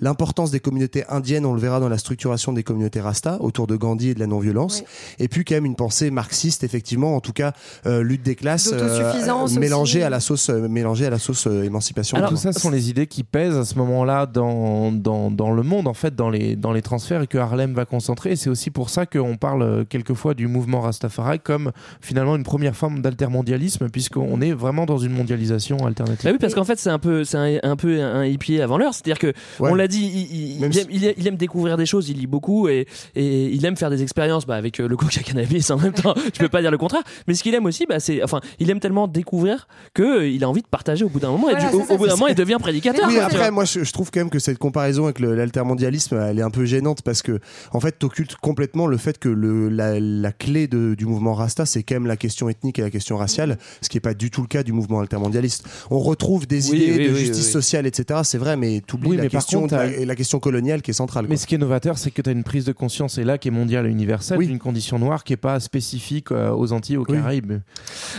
l'importance des communautés indiennes, on le verra dans la structuration des communautés Rasta, autour de Gandhi et de la non-violence, Oui. et puis quand même une pensée marxiste, effectivement, en tout cas, euh, lutte des classes, aussi. mélangée à la sauce, euh, mélangée à la sauce euh, émancipation. Alors, tout ça ce sont les idées qui pèsent à ce moment-là dans, dans, dans le monde, en fait, dans les, dans les transferts et que Harlem va concentrer. Et c'est aussi pour ça qu'on parle euh, quelquefois du mouvement Rastafari comme finalement une première forme d'altermondialisme, puisqu'on est vraiment dans une mondialisation alternative. Bah oui, parce qu'en fait, c'est un peu, c'est un, un peu un hippie avant l'heure. C'est-à-dire que, Ouais. on l'a dit, il, il- Même il aime, il aime- il aime découvrir des choses, il lit beaucoup et, et il aime faire des expériences bah, avec euh, le coca cannabis en même temps. Je peux pas dire le contraire. Mais ce qu'il aime aussi, bah, c'est, enfin, il aime tellement découvrir que euh, il a envie de partager au bout d'un moment. Voilà, et du- au, ça, au bout d'un moment, il devient prédicateur. Oui, après, moi, je, je trouve quand même que cette comparaison avec l'altermondialisme, elle est un peu gênante parce que, en fait, t'occultes complètement le fait que le, la, la clé de- du mouvement Rasta, c'est quand même la question ethnique et la question raciale, ce qui n'est pas du tout le cas du mouvement altermondialiste. On retrouve des Oui, idées oui, de oui, justice oui. sociale, etc. C'est vrai, mais t'oublies Oui, la, question contre, de la, question coloniale qui est centrale. Mais quoi. ce qui est novateur, c'est que tu as une prise de conscience, et là, qui est mondiale et universelle, Oui. d'une condition noire qui n'est pas spécifique euh, aux Antilles, aux Oui. Caraïbes.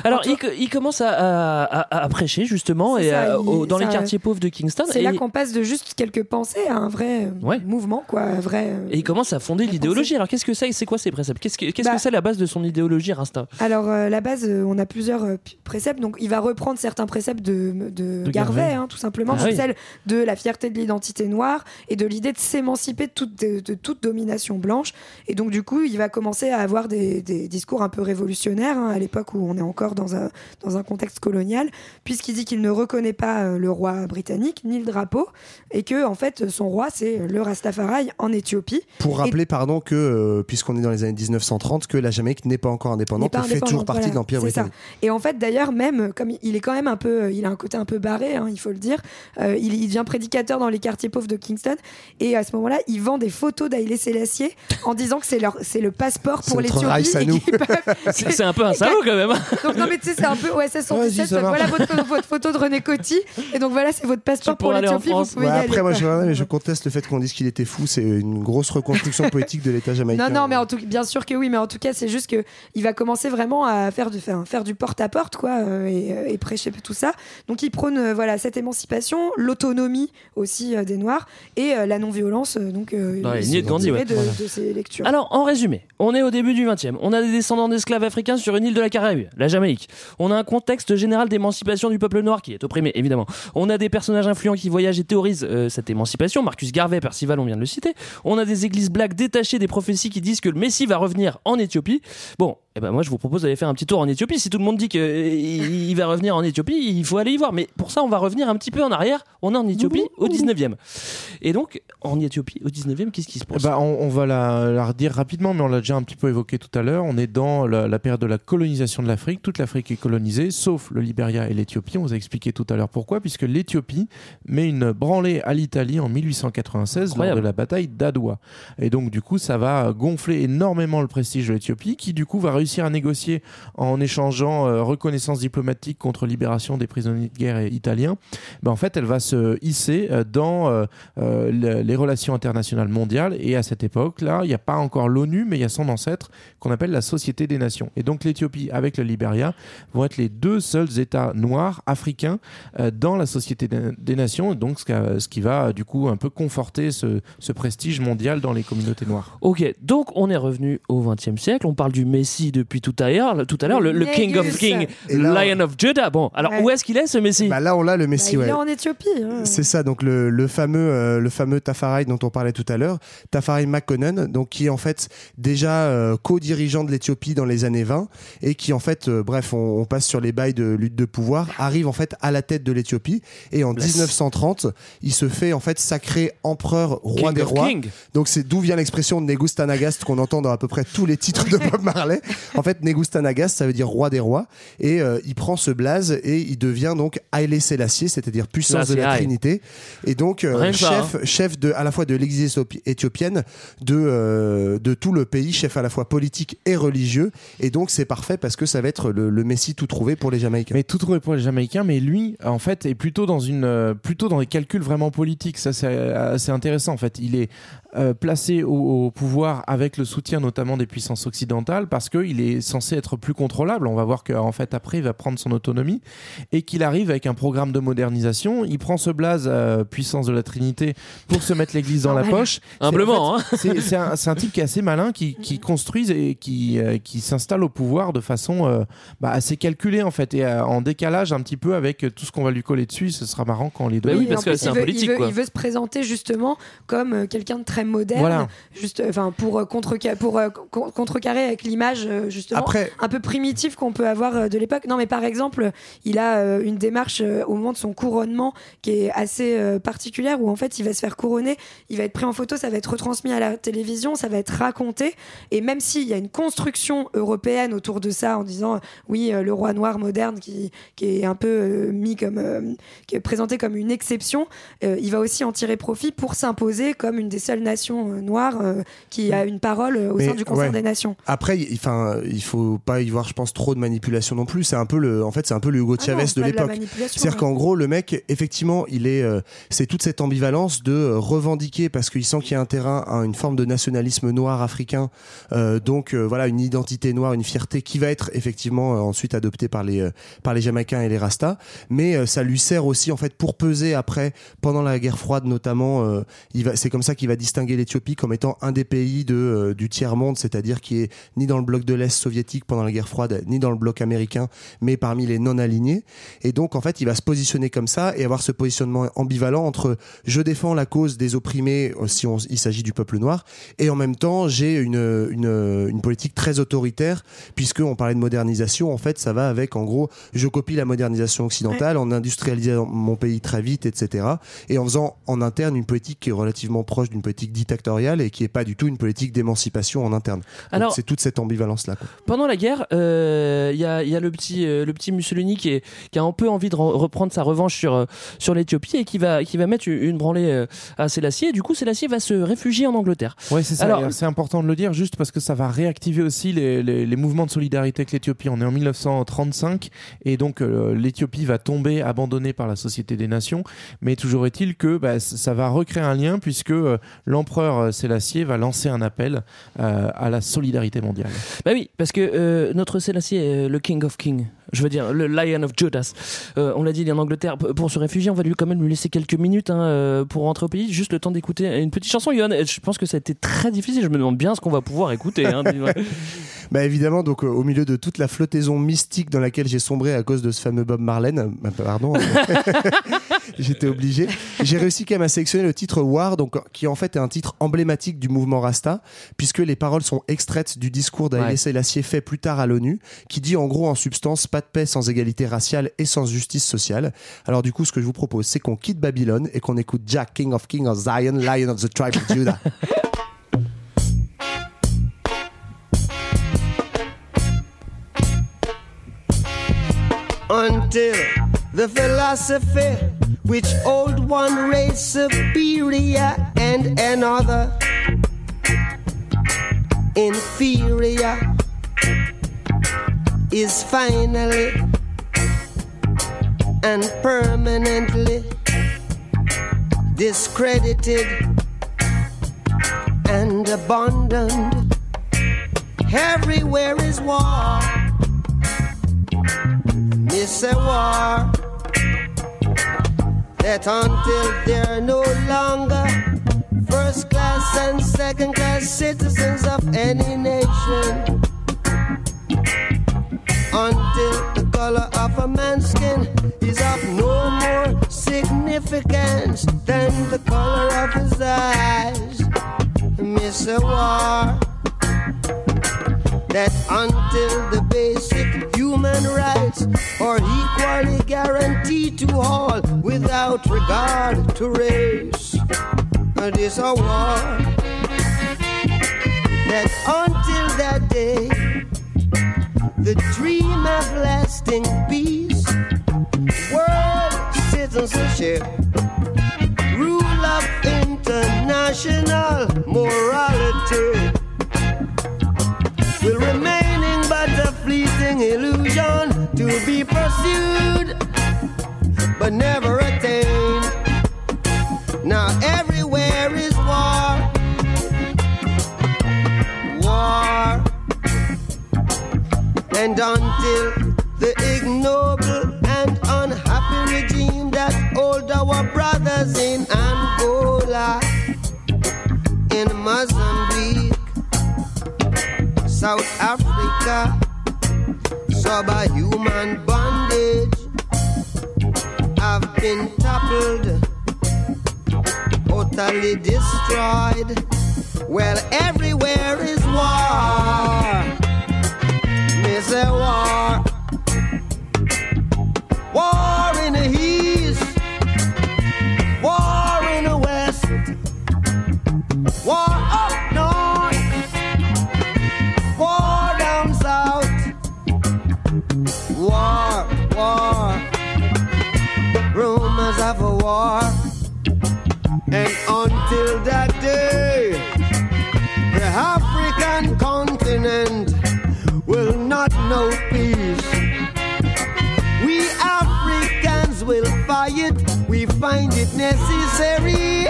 Alors, il, il commence à, à- à- à prêcher justement C'est et ça, à- il- au- dans les quartiers pauvres de Kingston. C'est et, là qu'on passe de juste quelques pensées à un vrai euh, Ouais. mouvement, quoi. un Vrai, euh, et il commence à fonder l'idéologie. Alors, qu'est-ce que c'est C'est quoi ces préceptes? Qu'est-ce que Bah- que c'est la base de son idéologie, Rasta Alors, euh, la base, euh, on a plusieurs euh, préceptes. Donc, il va reprendre certains préceptes de, de, De Garvey, Garvey. hein, tout simplement. Ah oui. Celle de la fierté de l'identité noire et de l'idée de s'émanciper de toute, de, de toute domination blanche. Et donc, du coup, il va commencer à avoir des, des discours un peu révolutionnaires hein, à l'époque où on est encore dans un, dans un contexte colonial, puisqu'il dit qu'il ne reconnaît pas euh, le roi britannique ni le drapeau et que, en fait, son roi, c'est le Rastafari en Éthiopie. Pour rappeler, pardon, que, euh, puisqu'on est dans les années 1930, que la Jamaïque n'est pas encore indépendante pas et fait toujours indépendante, partie voilà, de l'Empire c'est ça. britannique. Et en fait, d'ailleurs, même comme il est quand même un peu, euh, il a un côté un peu barré, hein, il faut le dire. euh, il, il devient prédicateur dans les quartiers pauvres de Kingston, et à ce moment-là, il vend des photos d'Haïlé Sélassié en disant que c'est leur, c'est le passeport pour l'Éthiopie. C'est un peu un salaud quand même. hein. Donc non mais tu sais, c'est un peu OSS 117. Vas-y, ça marche. voilà votre, votre photo de René Coty, et donc voilà, c'est votre passeport pour pourras aller en l'Éthiopie. Vous pouvez Ouais, y après, aller. moi, je, ouais, mais je conteste le fait qu'on dise qu'il était fou. C'est une grosse reconstruction poétique de l'État jamaïcain. Non, non, mais en tout, bien sûr que oui, mais en tout cas, c'est juste que il va commencer vraiment à faire du, faire, faire du porte-à-porte, quoi, euh, et, euh, et prêcher tout ça. Donc, il prône, euh, voilà, cette émancipation, l'autonomie aussi des Noirs et la non-violence. donc, il de Gandhi, tiré ouais. de, Voilà. de ses lectures. Alors, en résumé, on est au début du 20e. On a des descendants d'esclaves africains sur une île de la Caraïbe, la Jamaïque. On a un contexte général d'émancipation du peuple noir qui est opprimé, évidemment. On a des personnages influents qui voyagent et théorisent euh, cette émancipation. Marcus Garvey, Percival, on vient de le citer. On a des églises black détachées des prophéties qui disent que le Messie va revenir en Éthiopie. Bon, eh ben moi je vous propose d'aller faire un petit tour en Éthiopie. Si tout le monde dit qu'il il va revenir en Éthiopie, il faut aller y voir. Mais pour ça, on va revenir un petit peu en arrière. On est en Éthiopie au 19e. Et donc, en Éthiopie au 19e, qu'est-ce qui se passe? Bah, on, on va la, la redire rapidement, mais on l'a déjà un petit peu évoqué tout à l'heure. On est dans la, la période de la colonisation de l'Afrique. Toute l'Afrique est colonisée, sauf le Libéria et l'Éthiopie. On vous a expliqué tout à l'heure pourquoi, puisque l'Éthiopie met une branlée à l'Italie en 1896 lors Incroyable. de la bataille d'Adwa. Et donc, du coup, ça va gonfler énormément le prestige de l'Éthiopie, qui du coup va réussir à négocier en échangeant euh, reconnaissance diplomatique contre libération des prisonniers de guerre italiens. Ben, en fait, elle va se hisser euh, dans euh, le- les relations internationales mondiales. Et à cette époque-là, il n'y a pas encore l'ONU, mais il y a son ancêtre qu'on appelle la Société des Nations. Et donc l'Éthiopie avec le Libéria vont être les deux seuls États noirs africains dans la Société des Nations. Donc ce, qui va du coup un peu conforter ce prestige mondial dans les communautés noires. Ok, donc on est revenu au XXe siècle. On parle du Messie depuis tout à l'heure, tout à l'heure, le, le King of Négus. King, Et là, Lion of Judah. Bon, alors Ouais. où est-ce qu'il est ce Messie Bah là, on l'a le Bah, Messi, il ouais. est en Éthiopie. hein. C'est ça, donc le, le fameux euh, le fameux Tafarai dont on parlait tout à l'heure, Tafarai McConnell, donc qui est en fait déjà euh, co-dirigeant de l'Éthiopie dans les années 20 et qui en fait, euh, bref, on, on passe sur les bails de lutte de pouvoir, arrive en fait à la tête de l'Éthiopie et en 1930, il se fait en fait sacré empereur roi King des of rois. King. Donc c'est d'où vient l'expression de Negustanagast qu'on entend dans à peu près tous les titres de Bob Marley. En fait, Negustanagast, ça veut dire roi des rois. Et euh, il prend ce blaze et il devient donc Haile Selassie, c'est-à-dire puissance de la. Trinité. Et donc euh, que ça, chef, chef de à la fois de l'exil éthiopi- éthiopienne, de euh, de tout le pays, chef à la fois politique et religieux. Et donc c'est parfait parce que ça va être le, le messie tout trouvé pour les Jamaïcains. Mais tout trouvé pour les Jamaïcains, mais lui, en fait, est plutôt dans une, plutôt dans des calculs vraiment politiques. Ça, c'est assez intéressant. En fait, il est euh, placé au, au pouvoir avec le soutien notamment des puissances occidentales parce qu'il est censé être plus contrôlable. On va voir qu'en fait, après, il va prendre son autonomie et qu'il arrive avec un programme de modernisation. Il prend ce blaze euh, puissance de la Trinité pour se mettre l'église dans la poche. Humblement, en hein. fait, c'est c'est un, type qui est assez malin, qui, qui construise et qui, euh, qui s'installe au pouvoir de façon euh, bah, assez calculée en fait et euh, en décalage un petit peu avec tout ce qu'on va lui coller dessus. Ce sera marrant quand les deux. Bah oui, parce que c'est il un veut- politique, Il veut, quoi. il veut se présenter justement comme quelqu'un de très moderne, Voilà. juste, enfin pour contre pour euh, con- contrecarrer avec l'image euh, justement Après, un peu primitive qu'on peut avoir euh, de l'époque. Non, mais par exemple, il a euh, une démarche au moment de son couronnement qui est assez particulière où en fait il va se faire couronner, il va être pris en photo, ça va être retransmis à la télévision, ça va être raconté. Et même s'il y a une construction européenne autour de ça en disant oui, le roi noir moderne qui, qui est un peu mis comme qui est présenté comme une exception, il va aussi en tirer profit pour s'imposer comme une des seules nations noires qui a une parole au Mais, sein du ouais. des nations. Après, il- enfin, il faut pas y voir, je pense, trop de manipulation non plus. C'est un peu le, en fait, c'est un peu le Hugo Ah Chavez non, de l'époque. C'est-à-dire ouais. qu'en gros, le mec, effectivement, il est, euh, c'est toute cette ambivalence de euh, revendiquer parce qu'il sent qu'il y a un terrain à une forme de nationalisme noir africain, euh, donc euh, voilà, une identité noire, une fierté qui va être effectivement ensuite adoptée par les par les Jamaïcains et les Rastas, mais ça lui sert aussi en fait pour peser après pendant la guerre froide notamment. il va, c'est comme ça qu'il va distinguer l'Éthiopie comme étant un des pays de du tiers monde, c'est-à-dire qui est ni dans le bloc de l'Est soviétique pendant la guerre froide, ni dans le bloc américain, mais parmi les non alignés. Et donc, en fait, il va se positionner comme ça et avoir ce positionnement ambivalent entre je défends la cause des opprimés euh, si on, il s'agit du peuple noir et en même temps, j'ai une, une, une politique très autoritaire puisque on parlait de modernisation. En fait, ça va avec, en gros, je copie la modernisation occidentale en industrialisant mon pays très vite, etc. Et en faisant en interne une politique qui est relativement proche d'une politique dictatoriale et qui est pas du tout une politique d'émancipation en interne. Donc, Alors- c'est toute cette ambivalence Pendant la guerre, euh, il y, a, il y a le petit, euh, le petit Mussolini qui, est, qui a un peu envie de re- reprendre sa revanche sur, euh, sur l'Éthiopie et qui va, qui va mettre une, une branlée euh, à Sélassié. Du coup, Sélassié va se réfugier en Angleterre. C'est ça. Alors- Et c'est important de le dire juste parce que ça va réactiver aussi les, les- les mouvements de solidarité avec l'Éthiopie. On est en 1935 et donc euh, l'Éthiopie va tomber abandonnée par la Société des Nations. Mais toujours est-il que bah, ça va recréer un lien puisque euh, l'empereur euh, Sélassié va lancer un appel euh, à la solidarité mondiale. Bah oui, parce que euh, notre Sélassié, euh, le King of King, Je veux dire, le Lion of Judas. Euh, on l'a dit, il est en Angleterre. Pour se réfugier, on va lui quand même lui laisser quelques minutes hein, euh, pour rentrer au pays. Juste le temps d'écouter une petite chanson. Johan, je pense que ça a été très difficile. Je me demande bien ce qu'on va pouvoir écouter. hein. Bah évidemment, donc euh, au milieu de toute la flottaison mystique dans laquelle j'ai sombré à cause de ce fameux Bob Marlène, bah, pardon, j'étais obligé. J'ai réussi quand même à sélectionner le titre War, donc qui en fait est un titre emblématique du mouvement Rasta, puisque les paroles sont extraites du discours d'Haïlé Ouais. Selassie fait plus tard à l'ONU, qui dit en gros en substance pas de paix sans égalité raciale et sans justice sociale. Alors du coup, ce que je vous propose, c'est qu'on quitte Babylone et qu'on écoute Jack, King of King of Zion, Lion of the Tribe of Judah. until the philosophy which old one race superior and another inferior is finally and permanently discredited and abandoned. Everywhere is war. It's a war that until they're no longer first class and second class citizens of any nation, until the color of a man's skin is of no more significance than the color of his eyes. Miss a war that until the basic human rights are equally guaranteed to all without regard to race. It is a war that until that day, the dream of lasting peace, world citizenship, rule of international morality. Will remaining but a fleeting illusion to be pursued but never attained. Now everywhere and until the ignoble and unhappy regime that hold our brothers in Angola, in Mozambique. South Africa, subhuman bondage have been toppled, totally destroyed. Well, everywhere is war. Me say war. War in the east, not know peace. We Africans will fight, we find it necessary.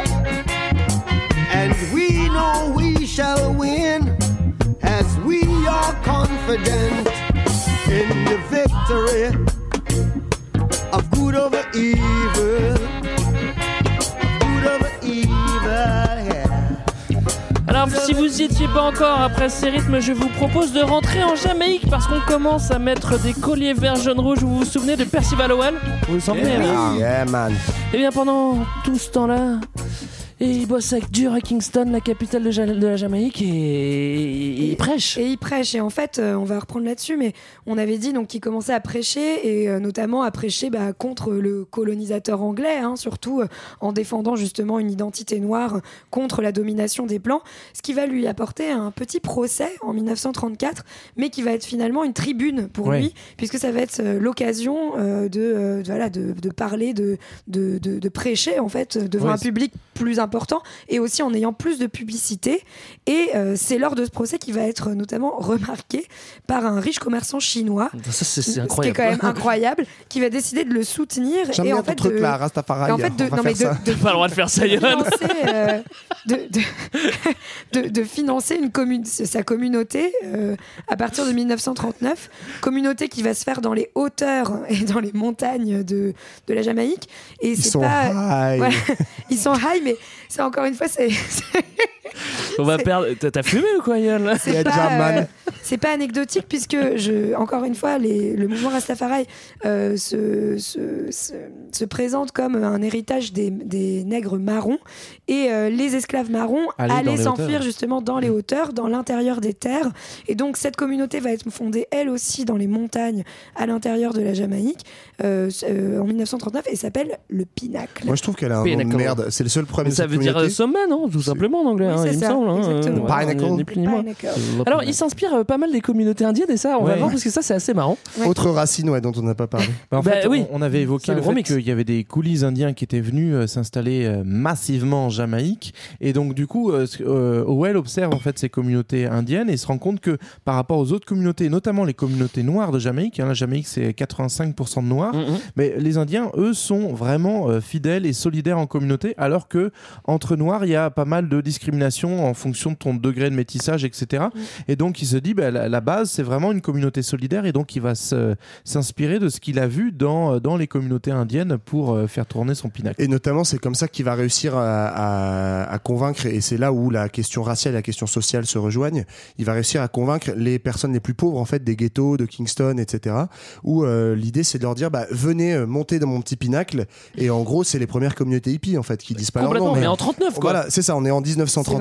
And we know we shall win as we are confident in the victory of good over evil. Alors, si vous y étiez pas encore après ces rythmes, je vous propose de rentrer en Jamaïque parce qu'on commence à mettre des colliers verts, jaune, rouge. Vous vous souvenez de Percival Howell Vous vous souvenez hein? Yeah, man. Eh bien, pendant tout ce temps-là, et il bosse avec dur à Kingston, la capitale de, Ja- de la Jamaïque, et, et il prêche. Et il prêche. Et en fait, euh, on va reprendre là-dessus, mais on avait dit donc qu'il commençait à prêcher et euh, notamment à prêcher bah, contre le colonisateur anglais, hein, surtout euh, en défendant justement une identité noire contre la domination des blancs, ce qui va lui apporter un petit procès en 1934, mais qui va être finalement une tribune pour Ouais. lui, puisque ça va être euh, l'occasion euh, de, euh, de- voilà, de, de parler, de, de, de- de prêcher en fait devant Ouais, un public plus important et aussi en ayant plus de publicité. Et euh, c'est lors de ce procès qui va être notamment remarqué par un riche commerçant chinois. Ça, c'est- c'est Ce qui est quand même incroyable, qui va décider de le soutenir. Et en fait truc de- là, Rastafari. et en fait, de, on va non, mais faire ça. de, de T'as pas le droit de faire ça, Johan. financer, euh, de, de- de- de financer une commune, sa communauté euh, à partir de 1939. Communauté qui va se faire dans les hauteurs et dans les montagnes de, de la Jamaïque. Et Ils sont pas, high. Voilà. ils sont high, mais c'est encore une fois, c'est On va perdre. T'as- fumé ou quoi, là c'est pas, euh, c'est pas anecdotique puisque je, encore une fois, les- le mouvement Rastafari euh, se, se, se- se présente comme un héritage des, des nègres marrons et euh, les esclaves marrons allaient s'enfuir justement dans les hauteurs, dans l'intérieur des terres. Et donc cette communauté va être fondée elle aussi dans les montagnes à l'intérieur de la Jamaïque euh, euh, en 1939 et s'appelle le Pinacle. Moi, je trouve qu'elle a un nom de merde. C'est le seul problème Mais de ça cette veut dire communauté. sommet, non? Tout simplement en anglais, hein, c'est il me ça, semble. hein, exactement. euh, ni plus ni moins. Alors, il s'inspire euh, pas mal des communautés indiennes et ça, on va voir parce que ça, c'est assez marrant. Ouais. Autre racine ouais, dont on n'a pas parlé. Bah, en Bah fait, oui. on, on avait évoqué le fait qu'il y avait des coulisses indiens qui étaient venus euh, s'installer euh, massivement en Jamaïque. Et donc, du coup, euh, euh, Howell observe en fait ces communautés indiennes et se rend compte que par rapport aux autres communautés, notamment les communautés noires de Jamaïque, hein, la Jamaïque c'est 85% de noirs, Mhm. mais les Indiens, eux, sont vraiment euh, fidèles et solidaires en communauté, alors que entre noirs, il y a pas mal de discrimination en fonction de ton degré de métissage, etc. Et donc, il se dit, bah, la, la base, c'est vraiment une communauté solidaire, et donc il va s'inspirer de ce qu'il a vu dans, dans les communautés indiennes pour euh, faire tourner son pinacle. Et notamment, c'est comme ça qu'il va réussir à, à- à convaincre, et c'est là où la question raciale et la question sociale se rejoignent. Il va réussir à convaincre les personnes les plus pauvres, en fait, des ghettos, de Kingston, etc. Où euh, l'idée, c'est de leur dire, bah, venez euh, monter dans mon petit pinacle. Et en gros, c'est les premières communautés hippies, en fait, qui disent pas leur Complètement, nom. mais en 39, quoi. Voilà, c'est ça. On est en C'est vraiment 1939.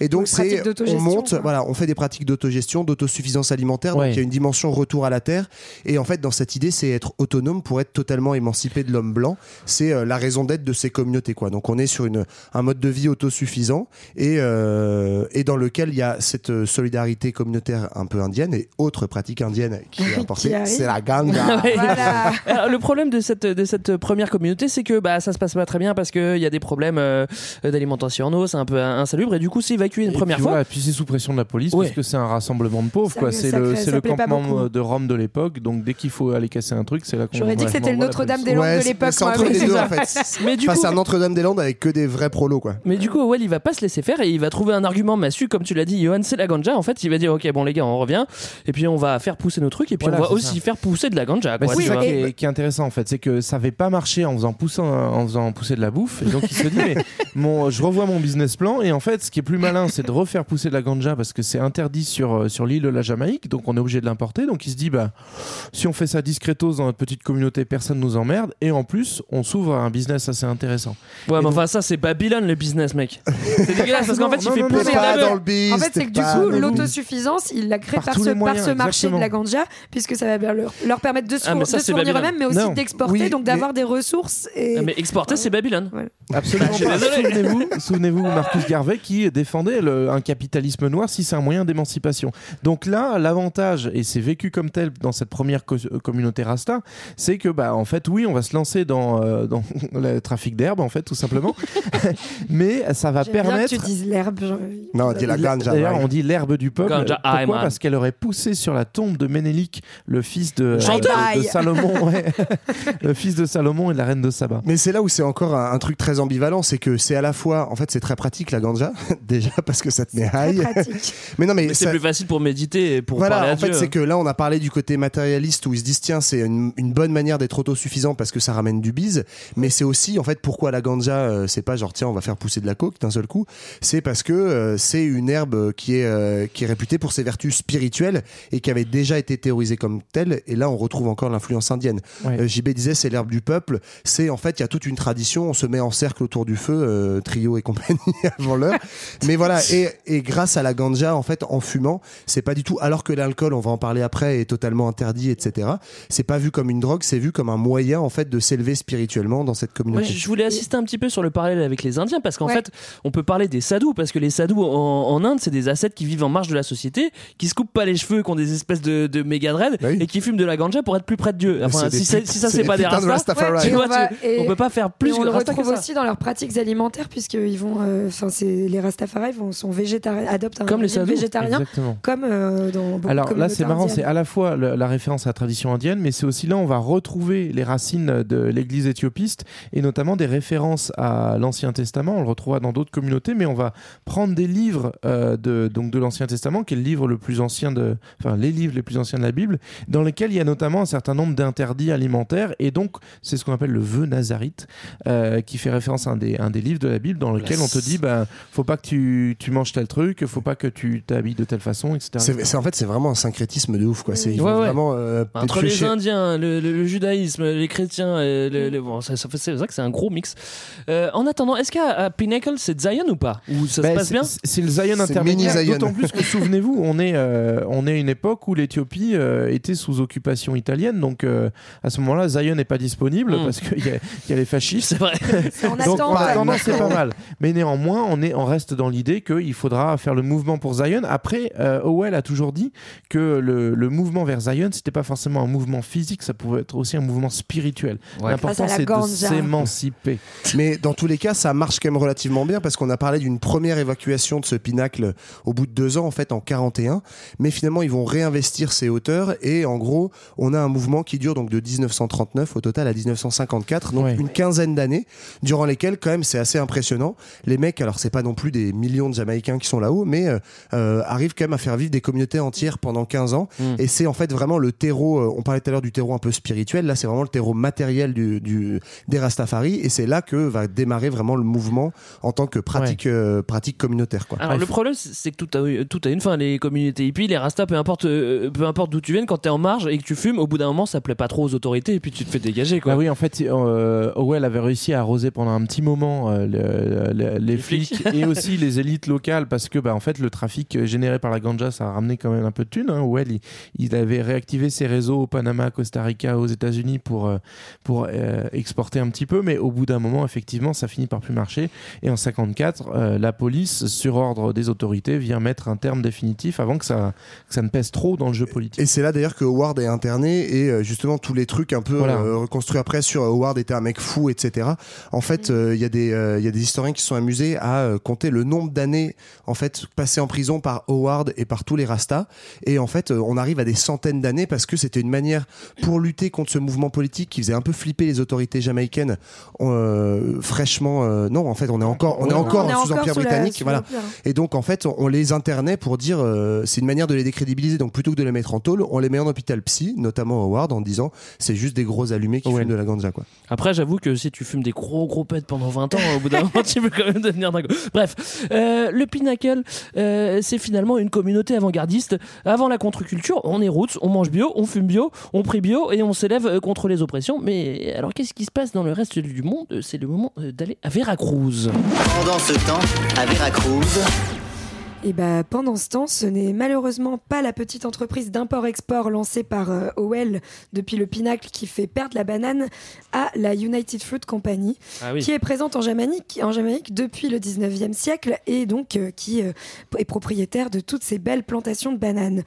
Et donc, c'est, on monte, voilà, on fait des pratiques d'autogestion, d'autosuffisance alimentaire. Ouais. Donc, il y a une dimension retour à la terre. Et en fait, dans cette idée, c'est être autonome pour être totalement émancipé de l'homme blanc. C'est euh, la raison d'être de ces communautés, quoi. Donc, on est sur une, un mode de vie autosuffisant et, euh, et dans lequel il y a cette euh, solidarité communautaire un peu indienne et autre pratique indienne qui est apportée. c'est la ganga. Ouais. Voilà. Alors, le problème de cette, de cette première communauté, c'est que bah, ça se passe pas très bien parce qu'il y a des problèmes euh, d'alimentation en eau, c'est un peu insalubre, et du coup, c'est évacué une Et première puis fois. voilà, puis c'est sous pression de la police Ouais. parce que c'est un rassemblement de pauvres. C'est le, c'est le campement de Rome de l'époque. Donc dès qu'il faut aller casser un truc, c'est là qu'on J'aurais dit que c'était le m'envoie la Notre-Dame police. des Landes Ouais, de c'est- l'époque. c'est entre les c'est deux, en fait. Mais du coup, à Notre-Dame-des-Landes avec que des vrais prolos, quoi. Mais du coup, Owell, il va pas se laisser faire et il va trouver un argument massu, comme tu l'as dit, Johan, c'est la ganja. En fait, il va dire, ok, bon les gars, on revient, et puis on va faire pousser nos trucs, et puis Voilà, on va c'est aussi faire pousser de la ganja. C'est ça qui est, intéressant en fait, c'est que ça n'avait pas marché en faisant, pousser, en faisant pousser de la bouffe. Et donc il se dit, mais mon, je revois mon business plan. Et en fait, ce qui est plus malin, c'est de refaire pousser de la ganja parce que c'est interdit sur, euh, sur l'île de la Jamaïque. Donc on est obligé de l'importer. Donc il se dit, bah, si on fait ça discretos dans notre petite communauté, personne nous emmerde. Et en plus, on s'ouvre à un business assez intéressant. Ouais, mais donc- enfin, ça, c'est Babylone le business, mec. C'est dégueulasse parce qu'en fait, il Non, fait non, pousser pas dans le En fait, c'est que du coup, l'autosuffisance, il l'a créé Par ce, par ce marché exactement. de la ganja, puisque ça va leur, leur permettre de se, Ah, fournir eux-mêmes, mais aussi d'exporter, Oui, donc d'avoir des ressources. Et... Ah, mais exporter, c'est Babylone. Absolument. Souvenez-vous, souvenez-vous Marcus Garvey qui défendait le- un capitalisme noir si c'est un moyen d'émancipation. Donc là, l'avantage, et c'est vécu comme tel dans cette première co- euh, communauté Rasta, c'est que bah en fait oui, on va se lancer dans, euh, dans le trafic d'herbe en fait tout simplement, mais ça va J'aime bien permettre. que tu dises l'herbe. Non, on dit la ganja. D'ailleurs, on dit l'herbe du peuple. Ganja, Pourquoi man. Parce qu'elle aurait poussé sur la tombe de Ménélique, le fils de, Chanteur. de, de Salomon, ouais. le fils de Salomon et de la reine de Saba. Mais c'est là où c'est encore un, un truc très ambivalent, c'est que c'est à la fois, en fait, c'est très pratique la ganja, déjà parce que ça te met high. Mais non, mais, Mais c'est ça- plus facile pour méditer et pour parler voilà, à en fait, c'est que là, on a parlé du côté matérialiste où ils se disent tiens, c'est une, une bonne manière d'être autosuffisant parce que ça ramène du bise. Mais c'est aussi, en fait, pourquoi la ganja, euh, c'est pas genre tiens, on va faire pousser de la coke d'un seul coup. C'est parce que euh, c'est une herbe qui est euh, qui est réputée pour ses vertus spirituelles et qui avait déjà été théorisée comme telle. Et là, on retrouve encore l'influence indienne. Ouais. Euh, JB disait c'est l'herbe du peuple. C'est en fait, il y a toute une tradition. On se met en cercle autour du feu, euh, trio et compagnie avant l'heure. Mais voilà, et, et grâce à la ganja, en fait, en fumant, C'est pas du tout. Alors que l'alcool, on va en parler après, est totalement interdit, etc. C'est pas vu comme une drogue, c'est vu comme un moyen en fait de s'élever spirituellement dans cette communauté. je voulais assister un petit peu sur le parallèle avec les Indiens parce qu'en Ouais. fait, on peut parler des sadhus parce que les sadhus en, en Inde, c'est des ascètes qui vivent en marge de la société, qui se coupent pas les cheveux, qui ont des espèces de, de méga dreads Oui. et qui fument de la ganja pour être plus près de Dieu. Enfin, si, putes- si ça c'est pas des putains de rastas, Rastafari. tu Et vois, on va- tu- on peut pas faire plus Et on que le rasta que retrouve ça. aussi dans leurs pratiques alimentaires puisqu'ils vont, euh, enfin c'est les Rastafari vont sont végétariens, adoptent un Comme les végétarien, Exactement. comme euh, dans beaucoup de Alors là, c'est marrant, c'est à la fois le- la référence à la tradition indienne, mais c'est aussi là où on va retrouver les racines de l'église éthiopiste et notamment des références à l'Ancien Testament. On le retrouvera dans d'autres communautés, mais on va prendre des livres euh, de, donc de l'Ancien Testament, qui est le livre le plus ancien de, enfin les livres les plus anciens de la Bible, dans lesquels il y a notamment un certain nombre d'interdits alimentaires et donc c'est ce qu'on appelle le vœu nazarite, euh, qui fait référence à un des, un des livres de la Bible dans lequel on te dit, ben, faut pas que tu, tu manges tel truc, faut pas que tu t'habilles de telle façon, etc. C'est, c'est- en fait, c'est vraiment un syncrétisme de ouf, quoi. C'est, ils Ouais, vraiment euh, Entre les Indiens, le, le- le judaïsme, les chrétiens, et le- le- bon, ça, c'est vrai que c'est un gros mix. Euh, en attendant, est-ce qu'à à Pinnacle c'est Zion ou pas? Ou ça Ben, se passe c'est- bien? c'est- C'est le Zion intermédiaire. D'autant plus que souvenez-vous, on est euh, on est à une époque où l'Éthiopie euh, était sous occupation italienne, donc euh, à ce moment-là, Zion n'est pas disponible Mm. parce qu'il y, a- il y a les fascistes. C'est vrai. Donc attente. attendant, c'est pas mal. Mais néanmoins, on, est, on reste dans l'idée qu'il faudra faire le mouvement pour Zion. Après, euh, Howell a toujours dit que le, le mouvement vers Zion, c'était pas forcément un mouvement physique, ça pouvait être aussi un mouvement spirituel. Ouais. L'important, c'est de ganja. s'émanciper. Mais dans tous les cas, ça marche quand même relativement bien parce qu'on a parlé d'une première évacuation de ce pinacle au bout de deux ans, en fait, en 41. Mais finalement, ils vont réinvestir ces hauteurs et en gros, on a un mouvement qui dure donc de 1939 au total à 1954, donc Ouais. une quinzaine d'années, durant lesquelles, quand même, c'est assez impressionnant. Les mecs, alors c'est pas non plus des millions de Jamaïcains qui sont là-haut, mais euh, euh, arrivent quand même à faire vivre des communautés entières pendant 15 ans. Mm. Et c'est en fait vraiment le terreau, euh, on parlait tout à l'heure du terreau un peu spirituel, là c'est vraiment le terreau matériel du, du, des Rastafari, et c'est là que va démarrer vraiment le mouvement en tant que pratique, euh, pratique communautaire. Quoi. Alors le problème c'est que tout a, tout a une fin, les communautés hippies, les rastas, peu importe, euh, peu importe d'où tu viennes, quand t'es en marge et que tu fumes, au bout d'un moment ça plaît pas trop aux autorités et puis tu te fais dégager quoi. Bah oui, en fait, euh, Howell avait réussi à arroser pendant un petit moment euh, le- le- les, flics. flics et aussi les élites locales parce que, bah, en fait, le trafic généré par la ganja, ça a ramené quand même un peu de thunes. Hein. Howell, il, il avait réactivé ses réseaux au Panama, Costa Rica, aux États-Unis pour, euh, pour euh, exporter un petit peu, mais au bout d'un moment, effectivement, ça finit par plus marcher. Et en 54, euh, la police, sur ordre des autorités, vient mettre un terme définitif avant que ça, que ça ne pèse trop dans le jeu politique. Et c'est là d'ailleurs que Howard est interné et euh, justement tous les trucs un peu Voilà. euh, reconstruits après sur Howard était un mec fou, etc. En fait, euh, il y a des euh, il y a des historiens qui sont amusés à euh, compter le nombre d'années en fait passées en prison par Howard et par tous les Rastas. Et en fait, euh, on arrive à des centaines d'années parce que c'était une manière pour lutter contre ce mouvement politique qui faisait un peu flipper les autorités jamaïcaines. Euh, fraîchement, euh, non, en fait, on est encore on est encore On est sous encore empire sous britannique, voilà. Et donc en fait, on les internait pour dire euh, c'est une manière de les décrédibiliser. Donc plutôt que de les mettre en tôle, on les met en hôpital psy, notamment Howard, en disant c'est juste des gros allumés qui Ouais. fument de la ganja quoi. Après, j'avoue que si tu fumes des gros gros pets pendant 20 ans, au bout d'un moment, tu peux quand même devenir dingue. Bref, euh, le Pinnacle, euh, c'est finalement une communauté avant-gardiste. Avant la contre-culture, on est roots, on mange bio, on fume bio, on prie bio et on s'élève euh, contre les oppressions. Mais alors, qu'est-ce qui se passe dans le reste du monde? C'est le moment d'aller à Veracruz. Pendant ce temps, à Veracruz, Et bah, pendant ce temps, ce n'est malheureusement pas la petite entreprise d'import-export lancée par euh, Howell depuis le Pinacle qui fait perdre la banane à la United Fruit Company, Ah oui. qui est présente en Jamaïque, en Jamaïque depuis le 19e siècle et donc euh, qui euh, est propriétaire de toutes ces belles plantations de bananes.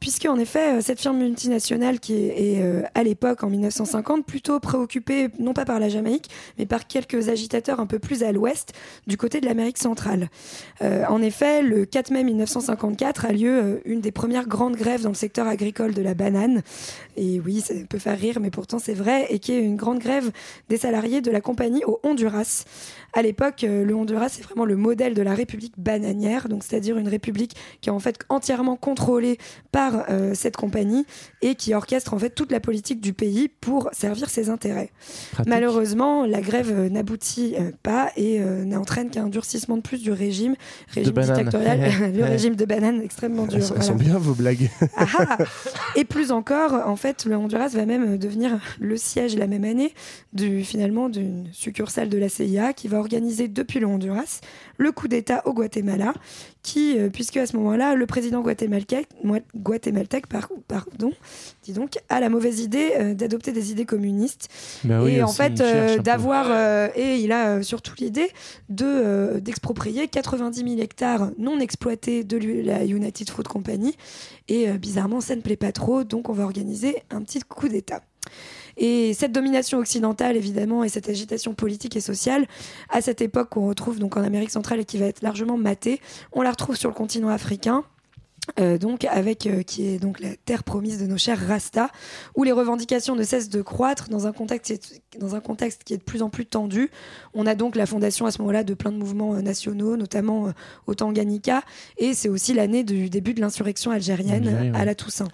Puisque, en effet, euh, cette firme multinationale qui est, est, à l'époque, en 1950, plutôt préoccupée non pas par la Jamaïque, mais par quelques agitateurs un peu plus à l'ouest, du côté de l'Amérique centrale. En effet, le 4 mai 1954 a lieu euh, une des premières grandes grèves dans le secteur agricole de la banane. Et oui, ça peut faire rire, mais pourtant c'est vrai, et qui est une grande grève des salariés de la compagnie au Honduras. À l'époque, euh, le Honduras est vraiment le modèle de la république bananière, donc c'est-à-dire une république qui est en fait entièrement contrôlée par euh, cette compagnie et qui orchestre en fait toute la politique du pays pour servir ses intérêts. Pratique. Malheureusement, la grève n'aboutit euh, pas et euh, n'entraîne qu'un durcissement de plus du régime, régime dictatorial le régime de banane extrêmement dur. Elles sont- bien vos blagues. Ah ah. Et plus encore, en fait, le Honduras va même devenir le siège la même année du, finalement d'une succursale de la CIA qui va organiser depuis le Honduras le coup d'État au Guatemala, qui, euh, puisque à ce moment-là, le président guatémaltèque, moi- guatémaltèque par- pardon, dis donc, a la mauvaise idée euh, d'adopter des idées communistes. Bah oui, et en fait euh, d'avoir et il a surtout l'idée de d'exproprier 90 000 hectares non exploités de la United Fruit Company. Et bizarrement ça ne plaît pas trop donc on va organiser un petit coup d'État. Et cette domination occidentale, évidemment, et cette agitation politique et sociale, à cette époque qu'on retrouve donc en Amérique centrale et qui va être largement matée, on la retrouve sur le continent africain. euh, donc avec euh, qui est donc la terre promise de nos chers Rasta, où les revendications ne cessent de croître dans un contexte dans un contexte qui est de plus en plus tendu. On a donc la fondation à ce moment-là de plein de mouvements euh, nationaux, notamment au Tanganyika, et c'est aussi l'année du début de l'insurrection algérienne à la Toussaint.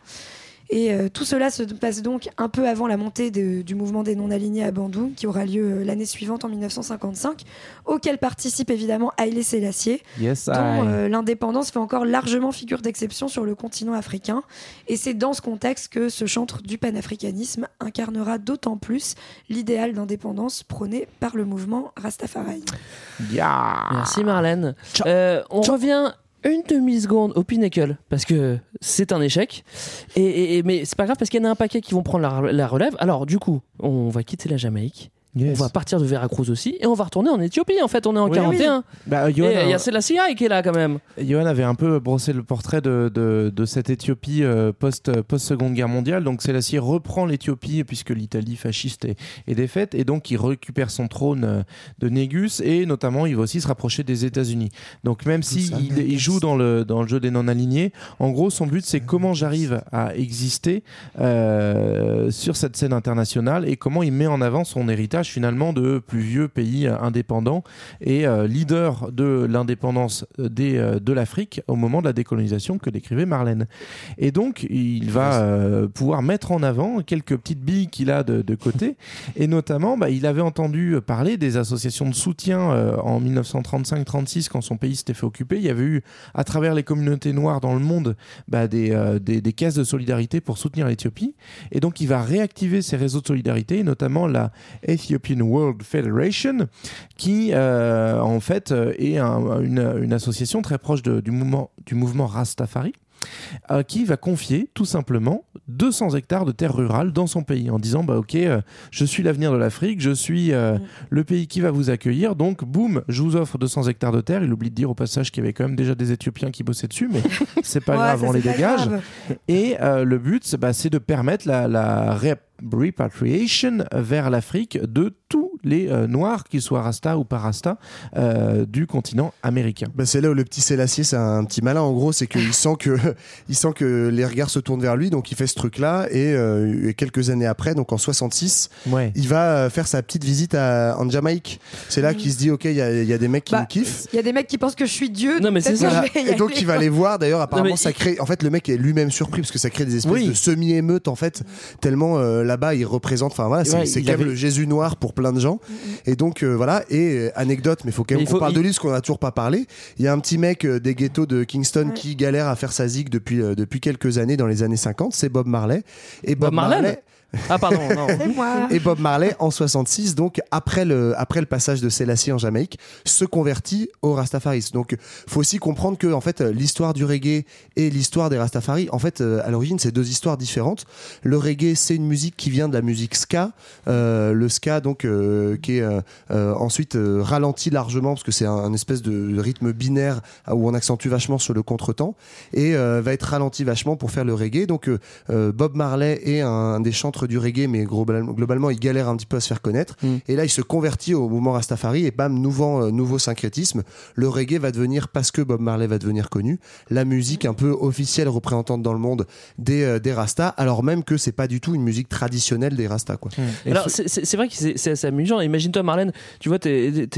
Et euh, tout cela se passe donc un peu avant la montée de- du mouvement des non-alignés à Bandung, qui aura lieu euh, l'année suivante en 1955, auquel participe évidemment Haïlé Sélassié, Yes, dont I. euh, l'indépendance fait encore largement figure d'exception sur le continent africain. Et c'est dans ce contexte que ce chantre du panafricanisme incarnera d'autant plus l'idéal d'indépendance prôné par le mouvement Rastafari. Merci Marlène. Euh, on revient une demi-seconde au Pinnacle parce que c'est un échec. Et, mais c'est pas grave parce qu'il y en a un paquet qui vont prendre la relève. Alors du coup, on va quitter la Jamaïque. On va partir de Veracruz aussi et on va retourner en Éthiopie. En fait, on est en Oui. 41. Bah, et il y a euh, Selassie qui est là quand même. Johan avait un peu brossé le portrait de, de, de cette Éthiopie euh, post, post-seconde guerre mondiale. Donc Sélassié reprend l'Éthiopie puisque l'Italie fasciste est, est défaite et donc il récupère son trône euh, de Négus et notamment il va aussi se rapprocher des États-Unis. Donc même si ça, il, il joue dans le, dans le jeu des non-alignés, en gros son but c'est comment j'arrive à exister euh, sur cette scène internationale et comment il met en avant son héritage finalement de plus vieux pays euh, indépendants et euh, leader de l'indépendance euh, de l'Afrique au moment de la décolonisation que décrivait Marlène. Et donc, il va euh, pouvoir mettre en avant quelques petites billes qu'il a de, de côté. Et notamment, bah, il avait entendu parler des associations de soutien euh, en 1935-36 quand son pays s'était fait occuper. Il y avait eu, à travers les communautés noires dans le monde, bah, des, euh, des, des caisses de solidarité pour soutenir l'Éthiopie. Et donc, il va réactiver ces réseaux de solidarité, et notamment la Ethiopian World Federation, qui euh, en fait euh, est un- une, une association très proche de- du, mouvement, du mouvement Rastafari. euh, qui va confier tout simplement 200 hectares de terres rurales dans son pays en disant bah ok euh, je suis l'avenir de l'Afrique je suis euh, le pays qui va vous accueillir donc boum je vous offre 200 hectares de terre il oublie de dire au passage qu'il y avait quand même déjà des Éthiopiens qui bossaient dessus mais c'est pas Ouais, grave ça, on les dégage grave. et le but, c'est bah, c'est de permettre la, la ré- repatriation vers l'Afrique de tous les euh, Noirs, qu'ils soient Rasta ou pas Rasta, euh, du continent américain. Bah, c'est là où le petit Sélassié, c'est un petit malin en gros, c'est qu'il sent que il sent que les regards se tournent vers lui, donc il fait ce truc-là et, euh, et quelques années après, donc en 66, Ouais. il va euh, faire sa petite visite à, en Jamaïque. C'est là qu'il se dit ok, il y, a- il y a des mecs qui Bah, me kiffent. Il y a des mecs qui pensent que je suis Dieu. Non, mais c'est ça. Et donc aller. il va les voir. D'ailleurs, apparemment, ça crée. En fait, le mec est lui-même surpris parce que ça crée des espèces Oui. de semi-émeutes en fait. Tellement euh, là-bas, il représente. Enfin voilà, c'est Ouais, quand même le Jésus noir pour plein de gens. Et donc euh, voilà. Et euh, anecdote, mais faut quand même qu'on parle il- de lui parce qu'on a toujours pas parlé. Il y a un petit mec euh, des ghettos de Kingston qui galère à faire sa zig depuis depuis quelques années dans les années 50. C'est Bob Marley. Et Bob, Bob Marley Marley. Ah pardon, non. Et Bob Marley, en 66, donc après le, après le passage de Selassie en Jamaïque, se convertit au Rastafarisme. Donc, faut aussi comprendre que, en fait, l'histoire du reggae et l'histoire des Rastafari, en fait, euh, à l'origine, c'est deux histoires différentes. Le reggae, c'est une musique qui vient de la musique ska. Euh, le ska, donc, euh, qui est euh, ensuite euh, ralenti largement parce que c'est un, un espèce de rythme binaire où on accentue vachement sur le contretemps et euh, va être ralenti vachement pour faire le reggae. Donc, Bob Marley est un, un des du reggae, mais globalement, globalement, il galère un petit peu à se faire connaître. Et là, il se convertit au mouvement Rastafari et bam, nouveau, euh, nouveau syncrétisme. Le reggae va devenir, parce que Bob Marley va devenir connu, la musique un peu officielle représentante dans le monde des, euh, des Rastas, alors même que c'est pas du tout une musique traditionnelle des Rastas, quoi. Alors c'est- vrai que c'est assez amusant. Imagine-toi Marlène, tu vois, t'es-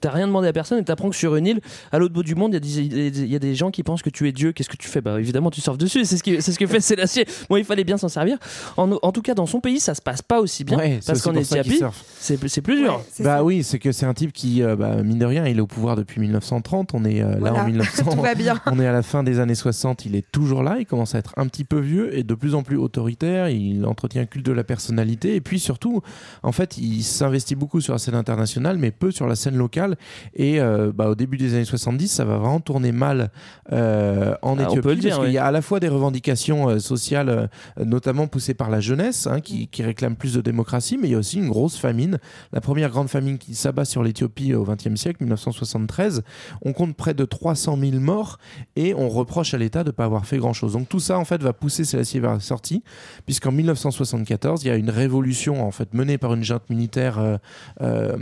t'as rien demandé à personne et t'apprends que sur une île, à l'autre bout du monde, il y, a des- il y a des gens qui pensent que tu es Dieu. Qu'est-ce que tu fais? Bah évidemment, tu surfes dessus. C'est ce, qui- c'est ce que fait Sélassié. Bon, il fallait bien s'en servir. En, en tout cas dans son pays, ça se passe pas aussi bien. Ouais, c'est parce qu'en Éthiopie, c'est plus dur. Bah oui, c'est que c'est un type qui, euh, bah, mine de rien, il est au pouvoir depuis 1930. On est euh, là Voilà. en 1900. Tout va bien. On est à la fin des années 60. Il est toujours là. Il commence à être un petit peu vieux et de plus en plus autoritaire. Il entretient un culte de la personnalité. Et puis surtout, en fait, il s'investit beaucoup sur la scène internationale, mais peu sur la scène locale. Et euh, bah, au début des années 70, ça va vraiment tourner mal euh, en Ah, on Éthiopie. peut le dire, parce qu'il y a à la fois des revendications euh, sociales, euh, notamment poussées par la jeunesse, hein, qui, réclame plus de démocratie, mais il y a aussi une grosse famine. La première grande famine qui s'abat sur l'Éthiopie au XXe siècle, 1973. On compte près de 300 000 morts et on reproche à l'État de ne pas avoir fait grand-chose. Donc tout ça, en fait, va pousser Sélassié vers la sortie, puisqu'en 1974, il y a une révolution en fait menée par une junte militaire euh, euh,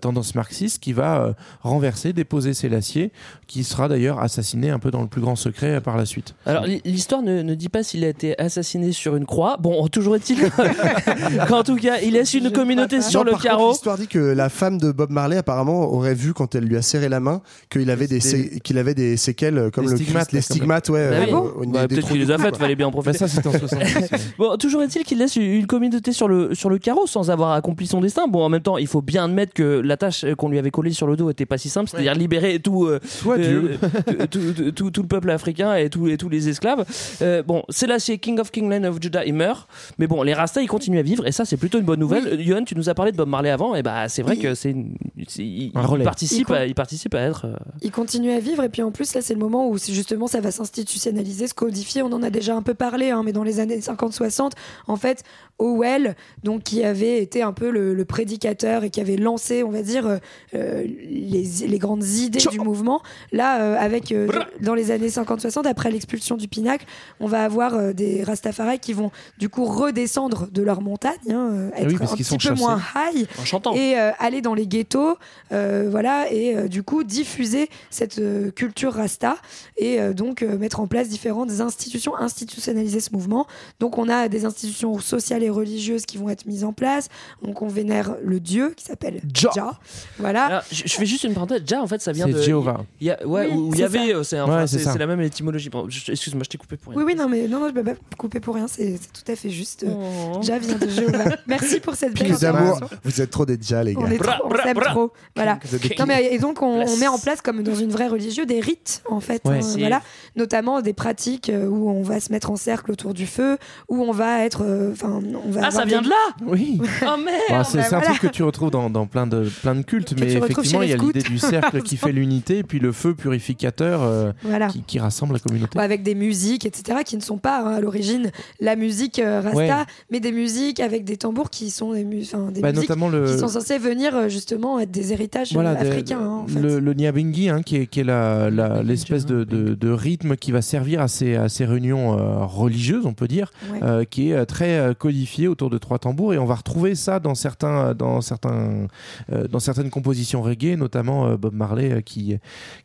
tendance marxiste qui va euh, renverser, déposer Sélassié, qui sera d'ailleurs assassiné un peu dans le plus grand secret par la suite. Alors l'histoire ne, ne dit pas s'il a été assassiné sur une croix. Bon, toujours est-il qu'en tout cas, il laisse une communauté sur Non, le par contre, carreau. L'histoire dit que la femme de Bob Marley apparemment aurait vu quand elle lui a serré la main qu'il avait des, sé- qu'il avait des séquelles euh, comme Des le stigmates, les stigmates ouais. Bah euh, au- au Bah, des Peut-être qu'il les a faites, fallait bien en profiter. Bah, ça, c'était en 70. Bon, toujours est-il qu'il laisse une communauté sur le, sur le carreau sans avoir accompli son destin. Bon, en même temps, il faut bien admettre que la tâche qu'on lui avait collée sur le dos était pas si simple, c'est-à-dire libérer tout, euh, Soit Dieu. euh, tout, tout- tout- tout le peuple africain et tous et tous les esclaves. Euh, bon, c'est là, c'est King of Kingland of Judah, il meurt. Mais bon, les Rastas, ils continuent à vivre et ça, c'est plutôt une bonne nouvelle. Euh, Johan, tu nous as parlé de Bob Marley avant, et bah, c'est vrai que c'est une- il, il participe, Il à, il participe à être. euh, Il continue à vivre et puis en plus là c'est le moment où justement ça va s'institutionnaliser, se codifier. On en a déjà un peu parlé, hein, mais dans les années 50-60, en fait, Howell, donc qui avait été un peu le, le prédicateur et qui avait lancé, on va dire, euh, euh, les, les grandes idées du mouvement. Là, euh, avec dans les années 50-60, après l'expulsion du Pinacle, on va avoir des Rastafari qui vont du coup redescendre de leur montagne, hein, Ah oui, être un petit sont peu moins high en chantant. et euh, aller dans les ghettos, euh, voilà, et euh, du coup diffuser cette euh, culture rasta et euh, donc euh, mettre en place différentes institutions, institutionnaliser ce mouvement. Donc on a des institutions sociales et religieuses qui vont être mises en place. Donc on vénère le dieu qui s'appelle Jah. Jah. Voilà. Alors, je, je fais juste une parenthèse. Déjà, en fait, ça vient de. Jéhovah. Y a, ouais, Oui, où il y c'est avait. C'est Ouais, la même étymologie. Excuse-moi, je t'ai coupé pour rien. Oui, oui, non, mais non, non, je pas couper pour rien, c'est tout à fait juste. Oh. Jah vient de Jéhovah. Merci pour cette belle information. vous êtes trop des déjà les gars On est Bra, trop, on bra, s'aime bra. trop. Voilà. Non, mais, et donc on, met en place comme dans une vraie religieuse des rites en fait, Ouais, hein, voilà, notamment des pratiques euh, où on va se mettre en cercle autour du feu, où on va être, euh, enfin, on va. Ah, ça vient des- de là Oui. Oh merde Bah, c'est bah c'est un truc que tu retrouves dans, dans plein, de, plein de cultes, Que mais effectivement, il y a les l'idée du cercle qui fait l'unité, et puis le feu purificateur euh, Voilà. qui, qui rassemble la communauté. Avec des musiques, etc., qui ne sont pas hein, à l'origine la musique euh, rasta, Ouais. mais des musiques avec des tambours qui sont des, mu- enfin, des Bah, musiques notamment le- qui sont censées venir euh, justement être des héritages euh, Voilà, africains. hein, en fait. le, le Nyabingi, hein, qui est, qui est la- la- l'espèce de, de- de rythme qui va servir à ces, à ces réunions euh, religieuses, on peut dire, Ouais. euh, qui est très euh, codifié autour de trois tambours. Et on va retrouver ça dans, certains, dans, certains, euh, dans certaines compositions reggae, notamment euh, Bob Marley euh, qui,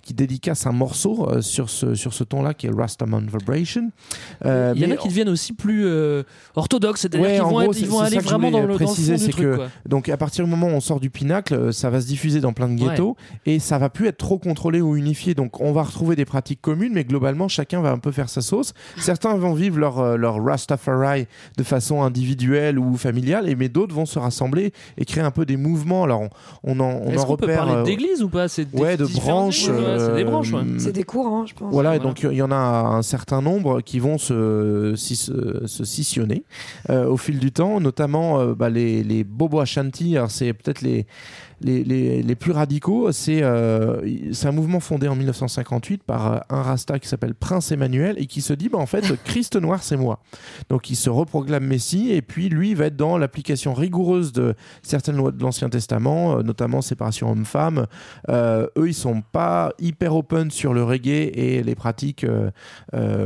qui dédicace un morceau euh, sur ce, sur ce ton-là qui est Rastaman Vibration. Euh, Il y en mais a qui deviennent aussi plus euh, orthodoxes, c'est-à-dire Ouais, qu'ils vont, gros, être- ils c'est- vont c'est aller ça que je vraiment dans voulais le, dans le fond préciser, du c'est truc. que quoi. donc à partir du moment où on sort du pinacle, euh, ça va se diffuser dans plein de ghettos et ça va plus être trop contrôlé ou unifié. Donc on va retrouver des pratiques communes, mais globalement chacun va un peu faire sa sauce. Certains vont vivre leur euh, leur Rastafari de façon individuelle ou familiale, et mais d'autres vont se rassembler et créer un peu des mouvements. Alors on, on en on Est-ce en qu'on peut repère. parler euh, d'église ou pas? C'est des ouais, de branches. c'est des branches. ouais. C'est des courants, je pense. voilà, et donc il y en a un certain nombre qui vont se, se, se scissionner au fil du temps, notamment euh, bah, les, les Bobo Ashanti. C'est peut-être les, les, plus radicaux. C'est euh, c'est un mouvement fondé en 1958 par euh, un rasta qui s'appelle Prince Emmanuel et qui se dit bah, en fait Christ noir c'est moi. Donc il se reproclame Messie et puis lui va être dans l'application rigoureuse de certaines lois de l'Ancien Testament, euh, notamment séparation homme-femme. Eux ils sont pas hyper open sur le reggae et les pratiques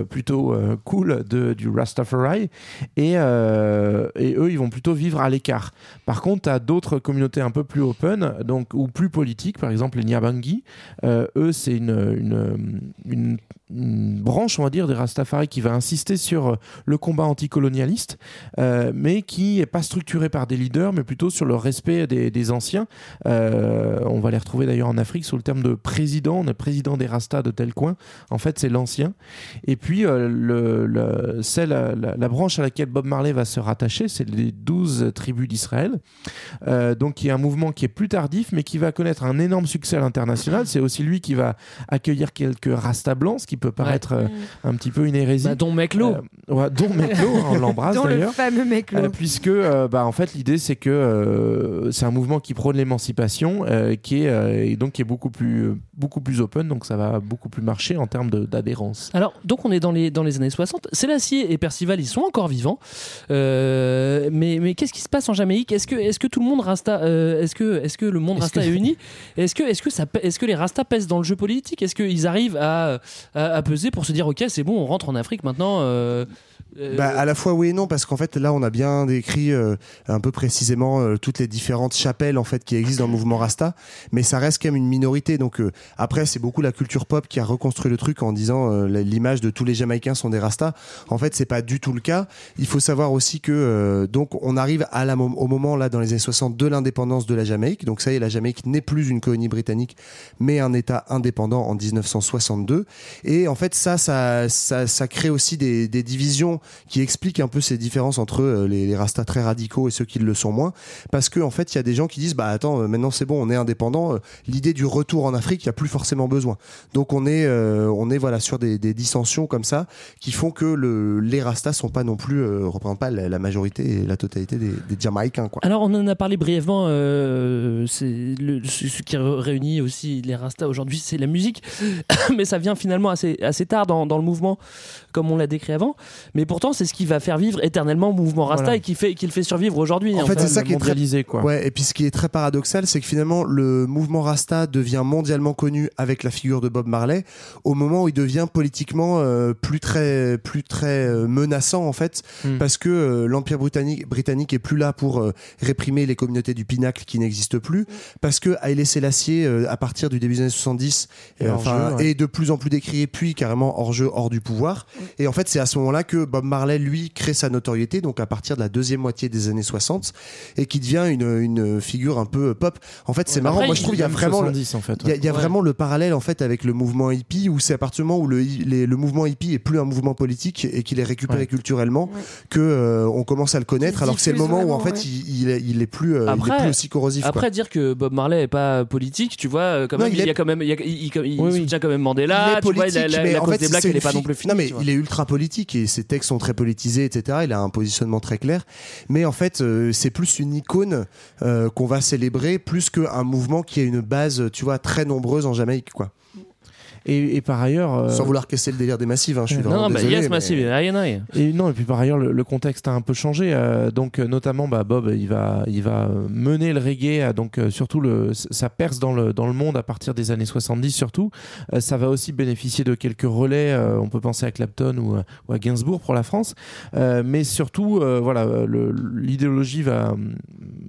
plutôt cool de, du Rastafari et, et eux ils vont plutôt vivre à l'écart. Par contre, as d'autres communautés un peu plus open donc ou plus politique, par exemple les Nyabangi. Euh, eux, c'est une, une, branche, on va dire, des Rastafari qui va insister sur euh, le combat anticolonialiste, euh, mais qui est pas structuré par des leaders, mais plutôt sur le respect des, anciens. On va les retrouver d'ailleurs en Afrique sous le terme de président. On est président des Rastas de tel coin. En fait, c'est l'ancien. Et puis, le, c'est la, la- branche à laquelle Bob Marley va se rattacher, c'est les 12 tribus d'Israël. Donc, il y a un mouvement qui est plus tardif, mais qui va connaître un énorme succès à l'international. C'est aussi lui qui va accueillir quelques Rastas blancs, ce qui peut paraître euh, un petit peu une hérésie. Bah, dont Meklo. Euh, ouais, dont Meklo, hein, on l'embrasse Dans le d'ailleurs. fameux Meklo. Euh, puisque euh, bah, en fait l'idée c'est que euh, c'est un mouvement qui prône l'émancipation euh, qui est euh, et donc qui est beaucoup plus euh, beaucoup plus open donc ça va beaucoup plus marcher en termes d'adhérence. Alors, donc on est dans les, dans les années 60. Sélassié et Percival, ils sont encore vivants. Euh, mais mais qu'est-ce qui se passe en Jamaïque? Est-ce que, est que tout le monde rasta, euh, est-ce que, est que le monde rasta que- est uni Est-ce que, est que, ça, pè- est que les rastas pèsent dans le jeu politique? Est-ce qu'ils arrivent à, à, à peser pour se dire, ok, c'est bon, on rentre en Afrique maintenant euh, euh, Bah, à la fois oui et non parce qu'en fait là on a bien décrit euh, un peu précisément euh, toutes les différentes chapelles en fait qui existent dans le mouvement Rasta mais ça reste quand même une minorité. Donc euh, après c'est beaucoup la culture pop qui a reconstruit le truc en disant euh, l'image de tous les Jamaïcains sont des Rastas en fait c'est pas du tout le cas. Il faut savoir aussi que donc on arrive à la, au moment là dans les années 60 de l'indépendance de la Jamaïque. Donc ça y est la Jamaïque n'est plus une colonie britannique mais un État indépendant en 1962 et en fait ça ça ça, ça crée aussi des, des divisions qui expliquent un peu ces différences entre euh, les, les rastas très radicaux et ceux qui le sont moins. Parce que en fait il y a des gens qui disent bah attends euh, maintenant c'est bon on est indépendant euh, l'idée du retour en Afrique il y a plus forcément besoin. Donc on est on est voilà sur des, dissensions comme ça qui font que le, les rastas sont pas non plus représentent pas la, majorité et la totalité des, Jamaïcains quoi. Alors on en a parlé brièvement, ce qui réunit aussi les Rastas aujourd'hui, c'est la musique, mais ça vient finalement assez, assez tard dans, dans le mouvement, comme on l'a décrit avant. Mais pourtant c'est ce qui va faire vivre éternellement le mouvement Rasta Voilà. et qui, fait, qui le fait survivre aujourd'hui. En fait, c'est ça qui est très quoi. Ouais, et puis ce qui est très paradoxal, c'est que finalement le mouvement Rasta devient mondialement connu avec la figure de Bob Marley au moment où il devient politiquement euh, plus très plus très euh, menaçant en fait Hmm. parce que euh, l'empire britannique britannique est plus là pour euh, réprimer les communautés du pinacle qui n'existent plus parce que Haïlé Sélassié euh, à partir du début des années 70 Et euh, hors enfin jeu, ouais. est de plus en plus décrié puis carrément hors jeu hors du pouvoir et en fait c'est à ce moment-là que Bob Marley lui crée sa notoriété donc à partir de la deuxième moitié des années 60 et qui devient une, une figure un peu pop en fait c'est marrant Après, moi je trouve il y a vraiment le- 70, en fait, il y a, il y a ouais. vraiment le parallèle en fait avec le mouvement hippie où c'est à partir du moment où le, les- le mouvement hippie est plus un mouvement politique et qu'il est récupéré Ouais. culturellement que euh, on commence à le connaître Qu'il alors que c'est le moment où en fait ouais. il, il est, il est plus euh, il est Après- plus aussi corrosif Après quoi. dire que Bob Marley est pas politique, tu vois, euh, quand Non, même, il il, y est- a quand même, il, y a- il- il- il Oui, oui. soutient quand même Mandela, il est tu vois, politique, la, la- mais la en cause fait, des blacks, elle est pas non plus finie. Non, mais il est ultra politique et ses textes sont très politisés, etc. Il a un positionnement très clair. Mais en fait, euh, c'est plus une icône euh, qu'on va célébrer plus qu'un mouvement qui a une base, tu vois, très nombreuse en Jamaïque, quoi. Et, et par ailleurs, euh, Sans vouloir casser le délire des massifs, hein, je suis Non, vraiment non, bah, désolé. yes, mais- massive, aïe. Et non, et puis par ailleurs, le, le contexte a un peu changé. euh, donc, euh, notamment, bah, Bob, il va, il va mener le reggae. donc, euh, surtout, le, ça perce dans le, dans le monde à partir des années 70, surtout. Euh, ça va aussi bénéficier de quelques relais. euh, on peut penser à Clapton ou, à- ou à Gainsbourg pour la France. Euh, mais surtout, euh, voilà, l'idéologie va,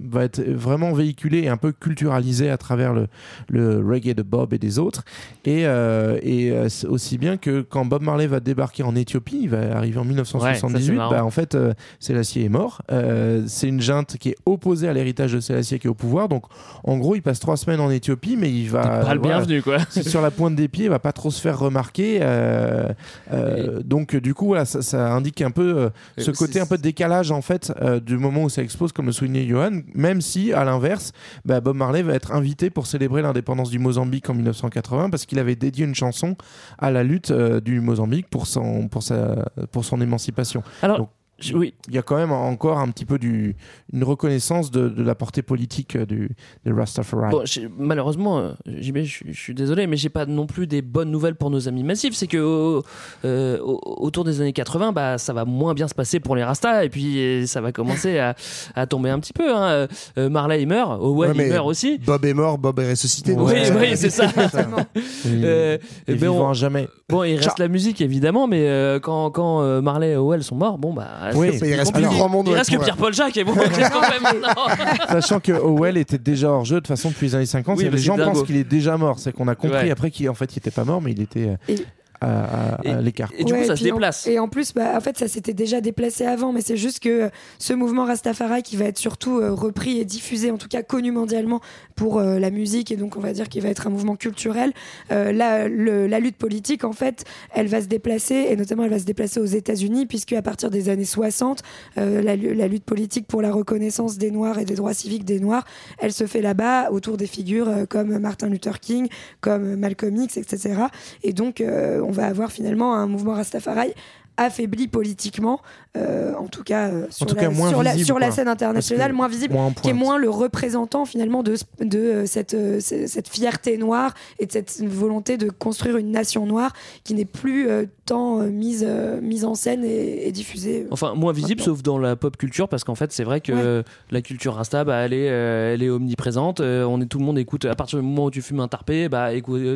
va être vraiment véhiculée et un peu culturalisée à travers le, le reggae de Bob et des autres. Et, euh, et euh, aussi bien que quand Bob Marley va débarquer en Éthiopie, il va arriver en Ouais, ça, c'est 1978, marrant. bah, en fait, euh, Sélassié est mort. Euh, c'est une junte qui est opposée à l'héritage de Sélassié qui est au pouvoir. Donc, en gros, il passe trois semaines en Éthiopie, mais il va. Pas le voilà, bienvenu, quoi. c'est sur la pointe des pieds, il va pas trop se faire remarquer. euh, euh, donc, du coup, voilà, ça, ça indique un peu euh, ce Euh, côté un peu de décalage, en fait, euh, du moment où ça explose, comme le soulignait Johan, même si, à l'inverse, bah, Bob Marley va être invité pour célébrer l'indépendance du Mozambique en 1980 parce qu'il avait dédié une chanson à la lutte euh, du Mozambique pour son, pour sa, pour son émancipation. Alors, Donc, je- oui. il y a quand même encore un petit peu du, une reconnaissance de, de la portée politique euh, du, des Rastafari. Bon, malheureusement, euh, je, suis- désolé, mais j'ai pas non plus des bonnes nouvelles pour nos amis massifs. C'est que au- euh, au- autour des années 80, bah, ça va moins bien se passer pour les Rastas, et puis ça va commencer à, à tomber un petit peu. hein. Marley il meurt, Owen Ouais, il meurt aussi. Bob est mort, Bob est ressuscité. donc Oui, ça- oui, c'est ça. Et- Euh, et ben, on- jamais. Bon, il reste la musique évidemment, mais euh, quand, quand euh, Marley et Owell sont morts, bon bah Oui. c'est Il reste plus grand monde, Il reste que Pierre-Paul Jacques et bon, qu'est-ce qu'on fait maintenant Sachant que Howell était déjà hors jeu de toute façon depuis les années 50. Oui, et mais les gens dingo. pensent qu'il est déjà mort. C'est qu'on a compris Ouais. après qu'il en fait, il était pas mort, mais il était euh, Et- à, à- à l'écart. Et du coup, ça se en- déplace. et en plus, bah, en fait, ça s'était déjà déplacé avant, mais c'est juste que euh, ce mouvement Rastafari qui va être surtout euh, repris et diffusé, en tout cas connu mondialement pour euh, la musique, et donc on va dire qu'il va être un mouvement culturel. euh, la, le- la lutte politique, en fait, elle va se déplacer, et notamment elle va se déplacer aux États-Unis, puisque à partir des années 60, euh, la, la lutte politique pour la reconnaissance des Noirs et des droits civiques des Noirs, elle se fait là-bas autour des figures euh, comme Martin Luther King, comme Malcolm X, etc. Et donc, euh, on va avoir finalement un mouvement Rastafari affaibli politiquement, euh, en tout cas, euh, sur, tout la, cas, moins sur, la, visible, sur la quoi. scène internationale, moins visible, moins qui est moins le représentant finalement de, euh, cette, euh, ce- cette fierté noire et de cette volonté de construire une nation noire qui n'est plus euh, tant euh, mise, euh, mise en scène et, et diffusée. Enfin, moins visible, sauf dans la pop culture, parce qu'en fait, c'est vrai que la culture Rasta, bah, elle, est, euh, elle est omniprésente. Euh, on est, tout le monde écoute. À partir du moment où tu fumes un tarpé, bah,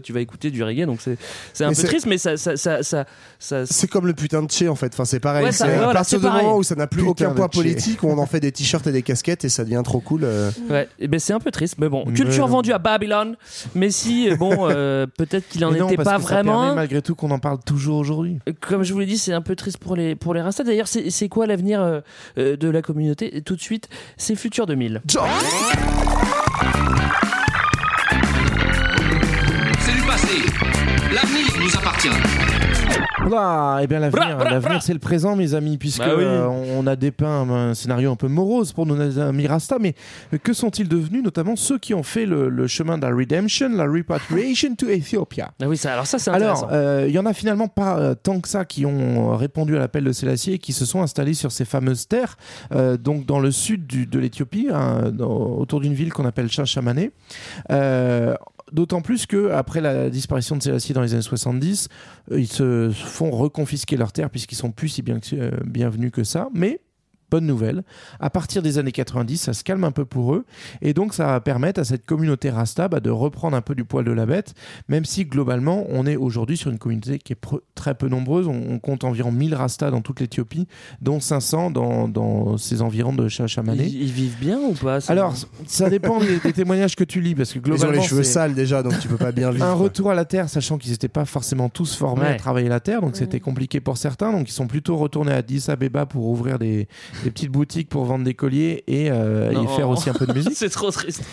tu vas écouter du reggae. Donc, c'est c'est un Mais peu triste, mais ça. ça, ça, ça, ça- C'est comme le putain de En fait. Enfin, c'est pareil. Ouais, ça- C'est ouais, à voilà, partir c'est du pareil. moment où ça n'a plus Putain aucun de poids Che. politique, où on en fait des t-shirts et des casquettes et ça devient trop cool. euh. Ouais, et ben c'est un peu triste, mais bon, culture vendue à Babylone. Mais si, bon, euh, peut-être qu'il en Mais non, était parce pas que ça vraiment. permet un. malgré tout qu'on en parle toujours aujourd'hui. Comme je vous l'ai dit, c'est un peu triste pour les pour les Rastas. D'ailleurs, c'est c'est quoi l'avenir euh, euh, de la communauté? Et Tout de suite, c'est Futur 2000. C'est du passé. L'avenir nous appartient. Voilà, et bien l'avenir, c'est le présent, mes amis, puisque Bah oui. euh, on a dépeint un, scénario un peu morose pour nos amis Rasta, mais que sont-ils devenus, notamment ceux qui ont fait le, le chemin de la redemption, la repatriation to Ethiopia? Ah oui, ça, alors ça c'est Alors, euh, il y en a finalement pas euh, tant que ça qui ont répondu à l'appel de Sélassié et qui se sont installés sur ces fameuses terres, euh, donc dans le sud du- de l'Éthiopie, hein, autour d'une ville qu'on appelle Chachamané. D'autant plus que après la disparition de Sélassié dans les années 70, euh, ils se font reconfisquer leurs terres puisqu'ils sont plus si bien euh, bienvenus que ça. Mais bonne nouvelle, à partir des années 90, ça se calme un peu pour eux et donc ça va permettre à cette communauté Rasta bah, de reprendre un peu du poil de la bête, même si globalement on est aujourd'hui sur une communauté qui est très peu nombreuse. On, on compte environ 1000 Rasta dans toute l'Éthiopie, dont 500 dans, dans ces environs de Chachamané. Ils, ils vivent bien ou pas Alors, ça dépend des, des témoignages que tu lis, parce que Ils ont globalement, les cheveux sales déjà, donc tu peux pas bien vivre. un retour à la terre, sachant qu'ils n'étaient pas forcément tous formés Ouais. à travailler la terre, donc c'était compliqué pour certains. Donc ils sont plutôt retournés à Addis Abeba pour ouvrir des, des petites boutiques pour vendre des colliers et, euh, et faire aussi un peu de musique. c'est trop triste.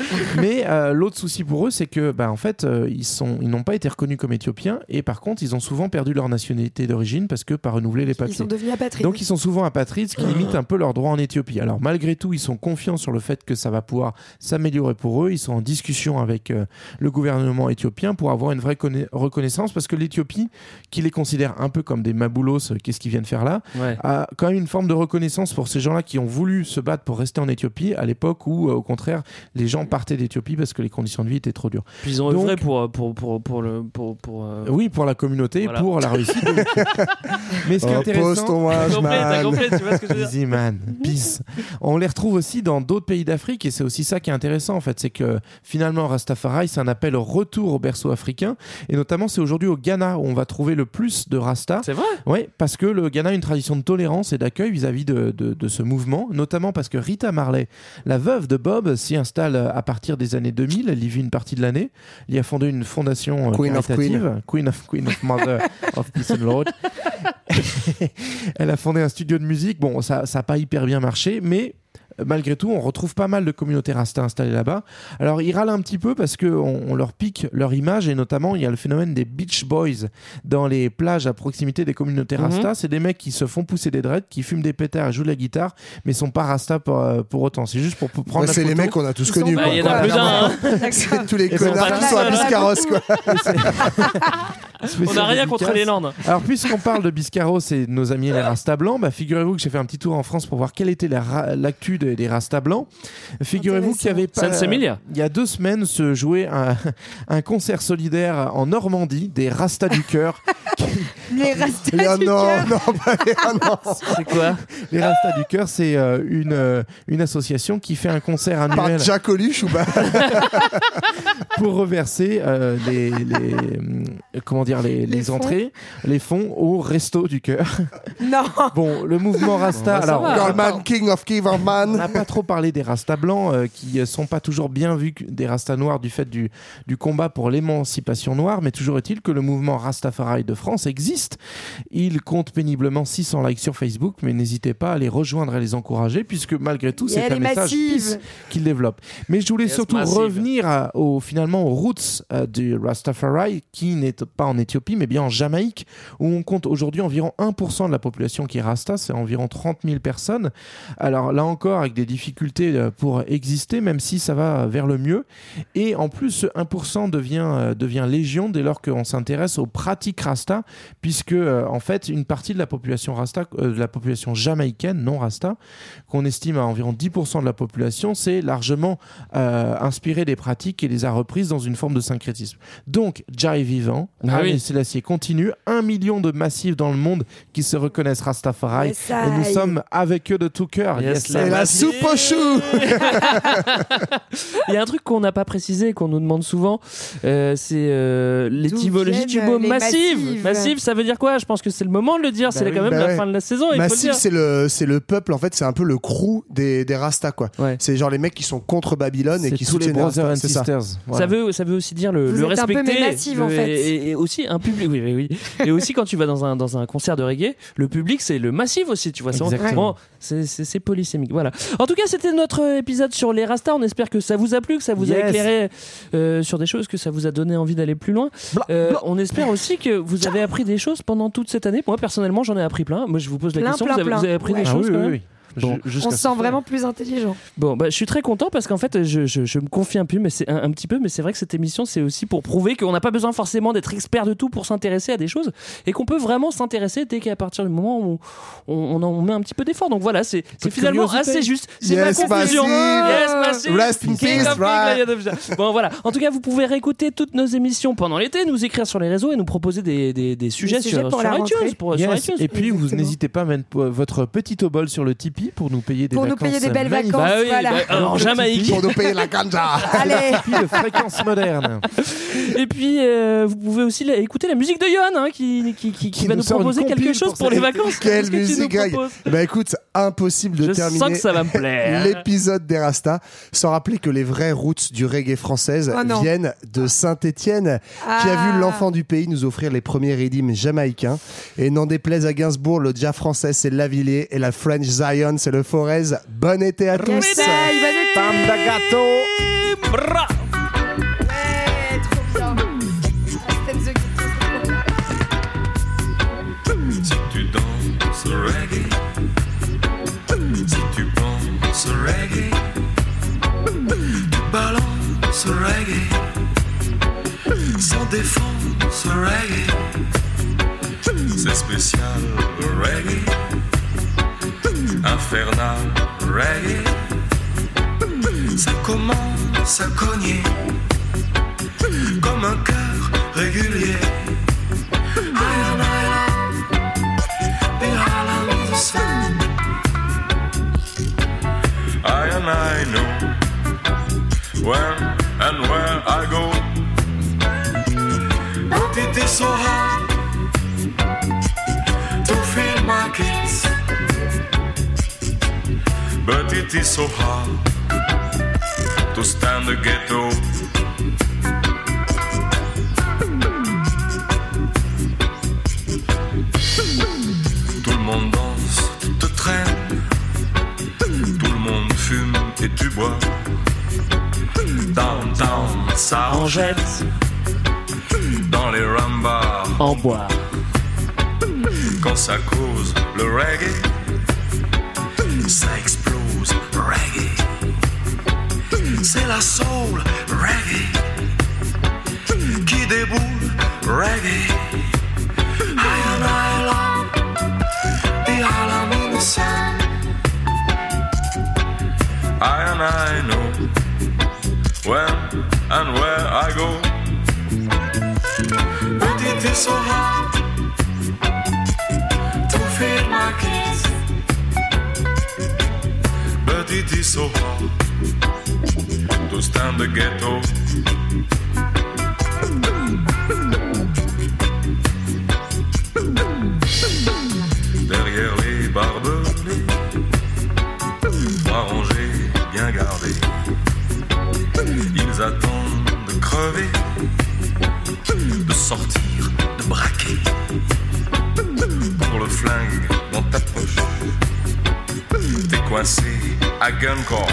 Mais euh, l'autre souci pour eux, c'est que, bah, en fait, euh, ils sont, ils n'ont pas été reconnus comme éthiopiens et par contre, ils ont souvent perdu leur nationalité d'origine parce que pas renouvelé les Ils papiers. sont devenus apatrides. Donc ils sont souvent apatrides, ce qui limite un peu leurs droits en Éthiopie. Alors malgré tout, ils sont confiants sur le fait que ça va pouvoir s'améliorer pour eux. Ils sont en discussion avec euh, le gouvernement éthiopien pour avoir une vraie conna- reconnaissance parce que l'Éthiopie, qui les considère un peu comme des maboulos, euh, qu'est-ce qu'ils viennent faire là, Ouais. a quand même une forme de reconnaissance pour ces gens-là qui ont voulu se battre pour rester en Éthiopie à l'époque où, euh, au contraire, les gens partaient d'Éthiopie parce que les conditions de vie étaient trop dures. Puis ils ont Donc- œuvré pour pour pour pour le pour pour. euh, Oui, pour la communauté, Voilà. pour la l'Éthiopie. Mais ce qui est Oh, intéressant, T'as compris, t'as man. compris, tu vois ce que je veux dire Easy man, peace. On les retrouve aussi dans d'autres pays d'Afrique et c'est aussi ça qui est intéressant en fait, c'est que finalement Rastafari c'est un appel au retour au berceau africain et notamment c'est aujourd'hui au Ghana où on va trouver le plus de Rasta. C'est vrai? Oui, parce que le Ghana a une tradition de tolérance et d'accueil vis-à-vis de, de- de ce mouvement, notamment parce que Rita Marley, la veuve de Bob, s'y installe à partir des années 2000. Elle y vit une partie de l'année. Elle y a fondé une fondation euh, Queen of caritative, Queen of Queen of Mother of Peace and Lord. Elle a fondé un studio de musique. Bon, ça n'a pas hyper bien marché, mais malgré tout, on retrouve pas mal de communautés Rasta installées là-bas. Alors, ils râlent un petit peu parce qu'on on leur pique leur image et notamment, il y a le phénomène des Beach Boys dans les plages à proximité des communautés Rasta. C'est des mecs qui se font pousser des dreads, qui fument des pétards, jouent de la guitare, mais sont pas Rasta pour, euh, pour autant. C'est juste pour, prendre Ouais, la c'est les mecs qu'on a tous connus. Bah, il y en a plus d'un. hein. C'est tous les Ils sont connards qui tous sont à. Biscarros, quoi. On n'a rien contre les Landes. Alors, puisqu'on parle de Biscarros et de nos amis les Rasta blancs, bah, figurez-vous que j'ai fait un petit tour en France pour voir quelle était la l'actu des, des Rasta blancs. Figurez-vous qu'il y avait pas. Sainte-Sémilia. Il y a deux semaines se jouait un, un concert solidaire en Normandie des Rasta du cœur. Les rastas Les- ah du non, cœur. non, pas les- ah non. C'est quoi Les Rastas du Cœur, c'est euh, une, euh, une association qui fait un concert Par annuel Jack Coluche ou pas pour reverser euh, les, les, comment dire, les, entrées, les fonds au Resto du Cœur. Non. Bon, le mouvement Rasta. Bon, bah, alors, va. on n'a Girlman, pas- King of on Giverman. n'a pas trop parlé des Rastas blancs euh, qui euh, sont pas toujours bien vus des Rastas noirs du fait du, du combat pour l'émancipation noire, mais toujours est-il que le mouvement Rastafari de France existe. Il compte péniblement 600 likes sur Facebook, mais n'hésitez pas à les rejoindre et les encourager, puisque malgré tout, c'est un est message massive. peace qu'il développe. Mais je voulais surtout massive. revenir à- au, finalement aux roots euh, du Rastafari, qui n'est pas en Éthiopie, mais bien en Jamaïque, où on compte aujourd'hui environ 1% de la population qui est Rasta, c'est environ 30 000 personnes. Alors là encore, avec des difficultés euh, pour exister, même si ça va vers le mieux. Et en plus, ce 1% devient, euh, devient légion dès lors qu'on s'intéresse aux pratiques Rasta, puisque euh, en fait, une partie de la population Rasta, euh, de la population jamaïcaine, non Rasta, qu'on estime à environ 10% de la population, c'est largement euh, inspiré des pratiques et les a reprises dans une forme de syncrétisme. Donc, Jai vivant, Ah oui. Selassie continue, un million de massifs dans le monde qui se reconnaissent Rastafari, Yes, et nous sommes avec eux de tout cœur. Yes, Yes, la Et la massive. soupe au chou Il y a un truc qu'on n'a pas précisé et qu'on nous demande souvent, euh, c'est euh, l'étymologie du mot massives Massive, ça veut dire quoi? Je pense que c'est le moment de le dire. c'est oui, quand même bah la ouais. fin de la saison. il Massif, c'est le, c'est le peuple, en fait, c'est un peu le crew des, des Rastas, quoi. Ouais. C'est genre les mecs qui sont contre Babylone et C'est qui tous les soutiennent brothers and Rastas, c'est ça. sisters. Ça Voilà. veut, ça veut aussi dire le, Vous le êtes un peu respecter. massives, en fait. Et, et aussi un public, oui, oui, oui. et aussi quand tu vas dans un, dans un concert de reggae, le public c'est le massif aussi, tu vois. C'est- c'est- c'est c'est polysémique. Voilà. En tout cas, c'était notre épisode sur les Rastas. On espère que ça vous a plu, que ça vous a éclairé euh, sur des choses, que ça vous a donné envie d'aller plus loin. Euh, on espère aussi que vous avez appris des choses pendant toute cette année. Moi, personnellement, j'en ai appris plein. Moi, je vous pose la Plein, question. plein, vous, avez, vous avez appris Ouais. des Ah choses oui, quand oui, même oui. Bon. Jusqu'à On se sent vraiment plus intelligent. Bon, bah, je suis très content parce qu'en fait, je, je, je me confie un peu, mais c'est un, un petit peu, mais c'est vrai que cette émission, c'est aussi pour prouver qu'on n'a pas besoin forcément d'être expert de tout pour s'intéresser à des choses et qu'on peut vraiment s'intéresser dès qu'à partir du moment où on, on, en met un petit peu d'effort. Donc voilà, c'est finalement curiosité. assez juste. C'est Yes, ma conclusion. massive. Yes, massive. Rest in peace, right. Bon voilà. En tout cas, vous pouvez réécouter toutes nos émissions pendant l'été, nous écrire sur les réseaux et nous proposer des, des, des sujets, sujets sur, pour sur la iTunes. rentrée. Pour, sur Yes. iTunes. Et puis, vous n'hésitez pas à mettre votre petit obol sur le Tipeee pour nous payer des Pour nous payer des belles magnifiques. vacances. Bah oui, voilà. bah, en Jamaïque. Pour nous payer la ganja Allez Tipeee de fréquence moderne. Et puis, euh, vous pouvez aussi la- écouter la musique de Yon, hein, qui, qui, qui, qui Qui va nous proposer quelque chose pour pour les vacances. Quelle que tu nous musique, Bah écoute, impossible de Je terminer sens que ça va me plaire. l'épisode des Rastas sans rappeler que les vraies routes du reggae française Oh viennent de Saint-Étienne, qui a Ah. vu l'enfant du pays nous offrir les premiers rythmes jamaïcains. Et n'en déplaise à Gainsbourg, le jazz français c'est Lavillier et la French Zion c'est le Forez. Bon été à tous gâteau. Bra. Ouais, trop bien. Stand the Si tu danses reggae, si tu penses reggae, tu balances reggae, sans défense reggae, c'est spécial reggae, infernal reggae, ça commence à cogner comme un cœur régulier. Behind the sun. I and I know when and where I go. But it is so hard But it is so hard to stand the ghetto. Tout le monde danse, tu te traînes. Tout le monde fume et tu bois. Downtown, ça En jette, dans les rambars. en bois. Quand ça cause le reggae, ça explose c'est la soul reggae qui déboule reggae. High on island, the island in the sun. I and I know when and where I go. But it is so hard to feed my kids. But it is so hard. to stand the ghetto. Derrière les barbelés, trois rangées bien gardées, ils attendent de crever, de sortir, de braquer, pour le flingue dans ta poche. T'es coincé à Gun Call.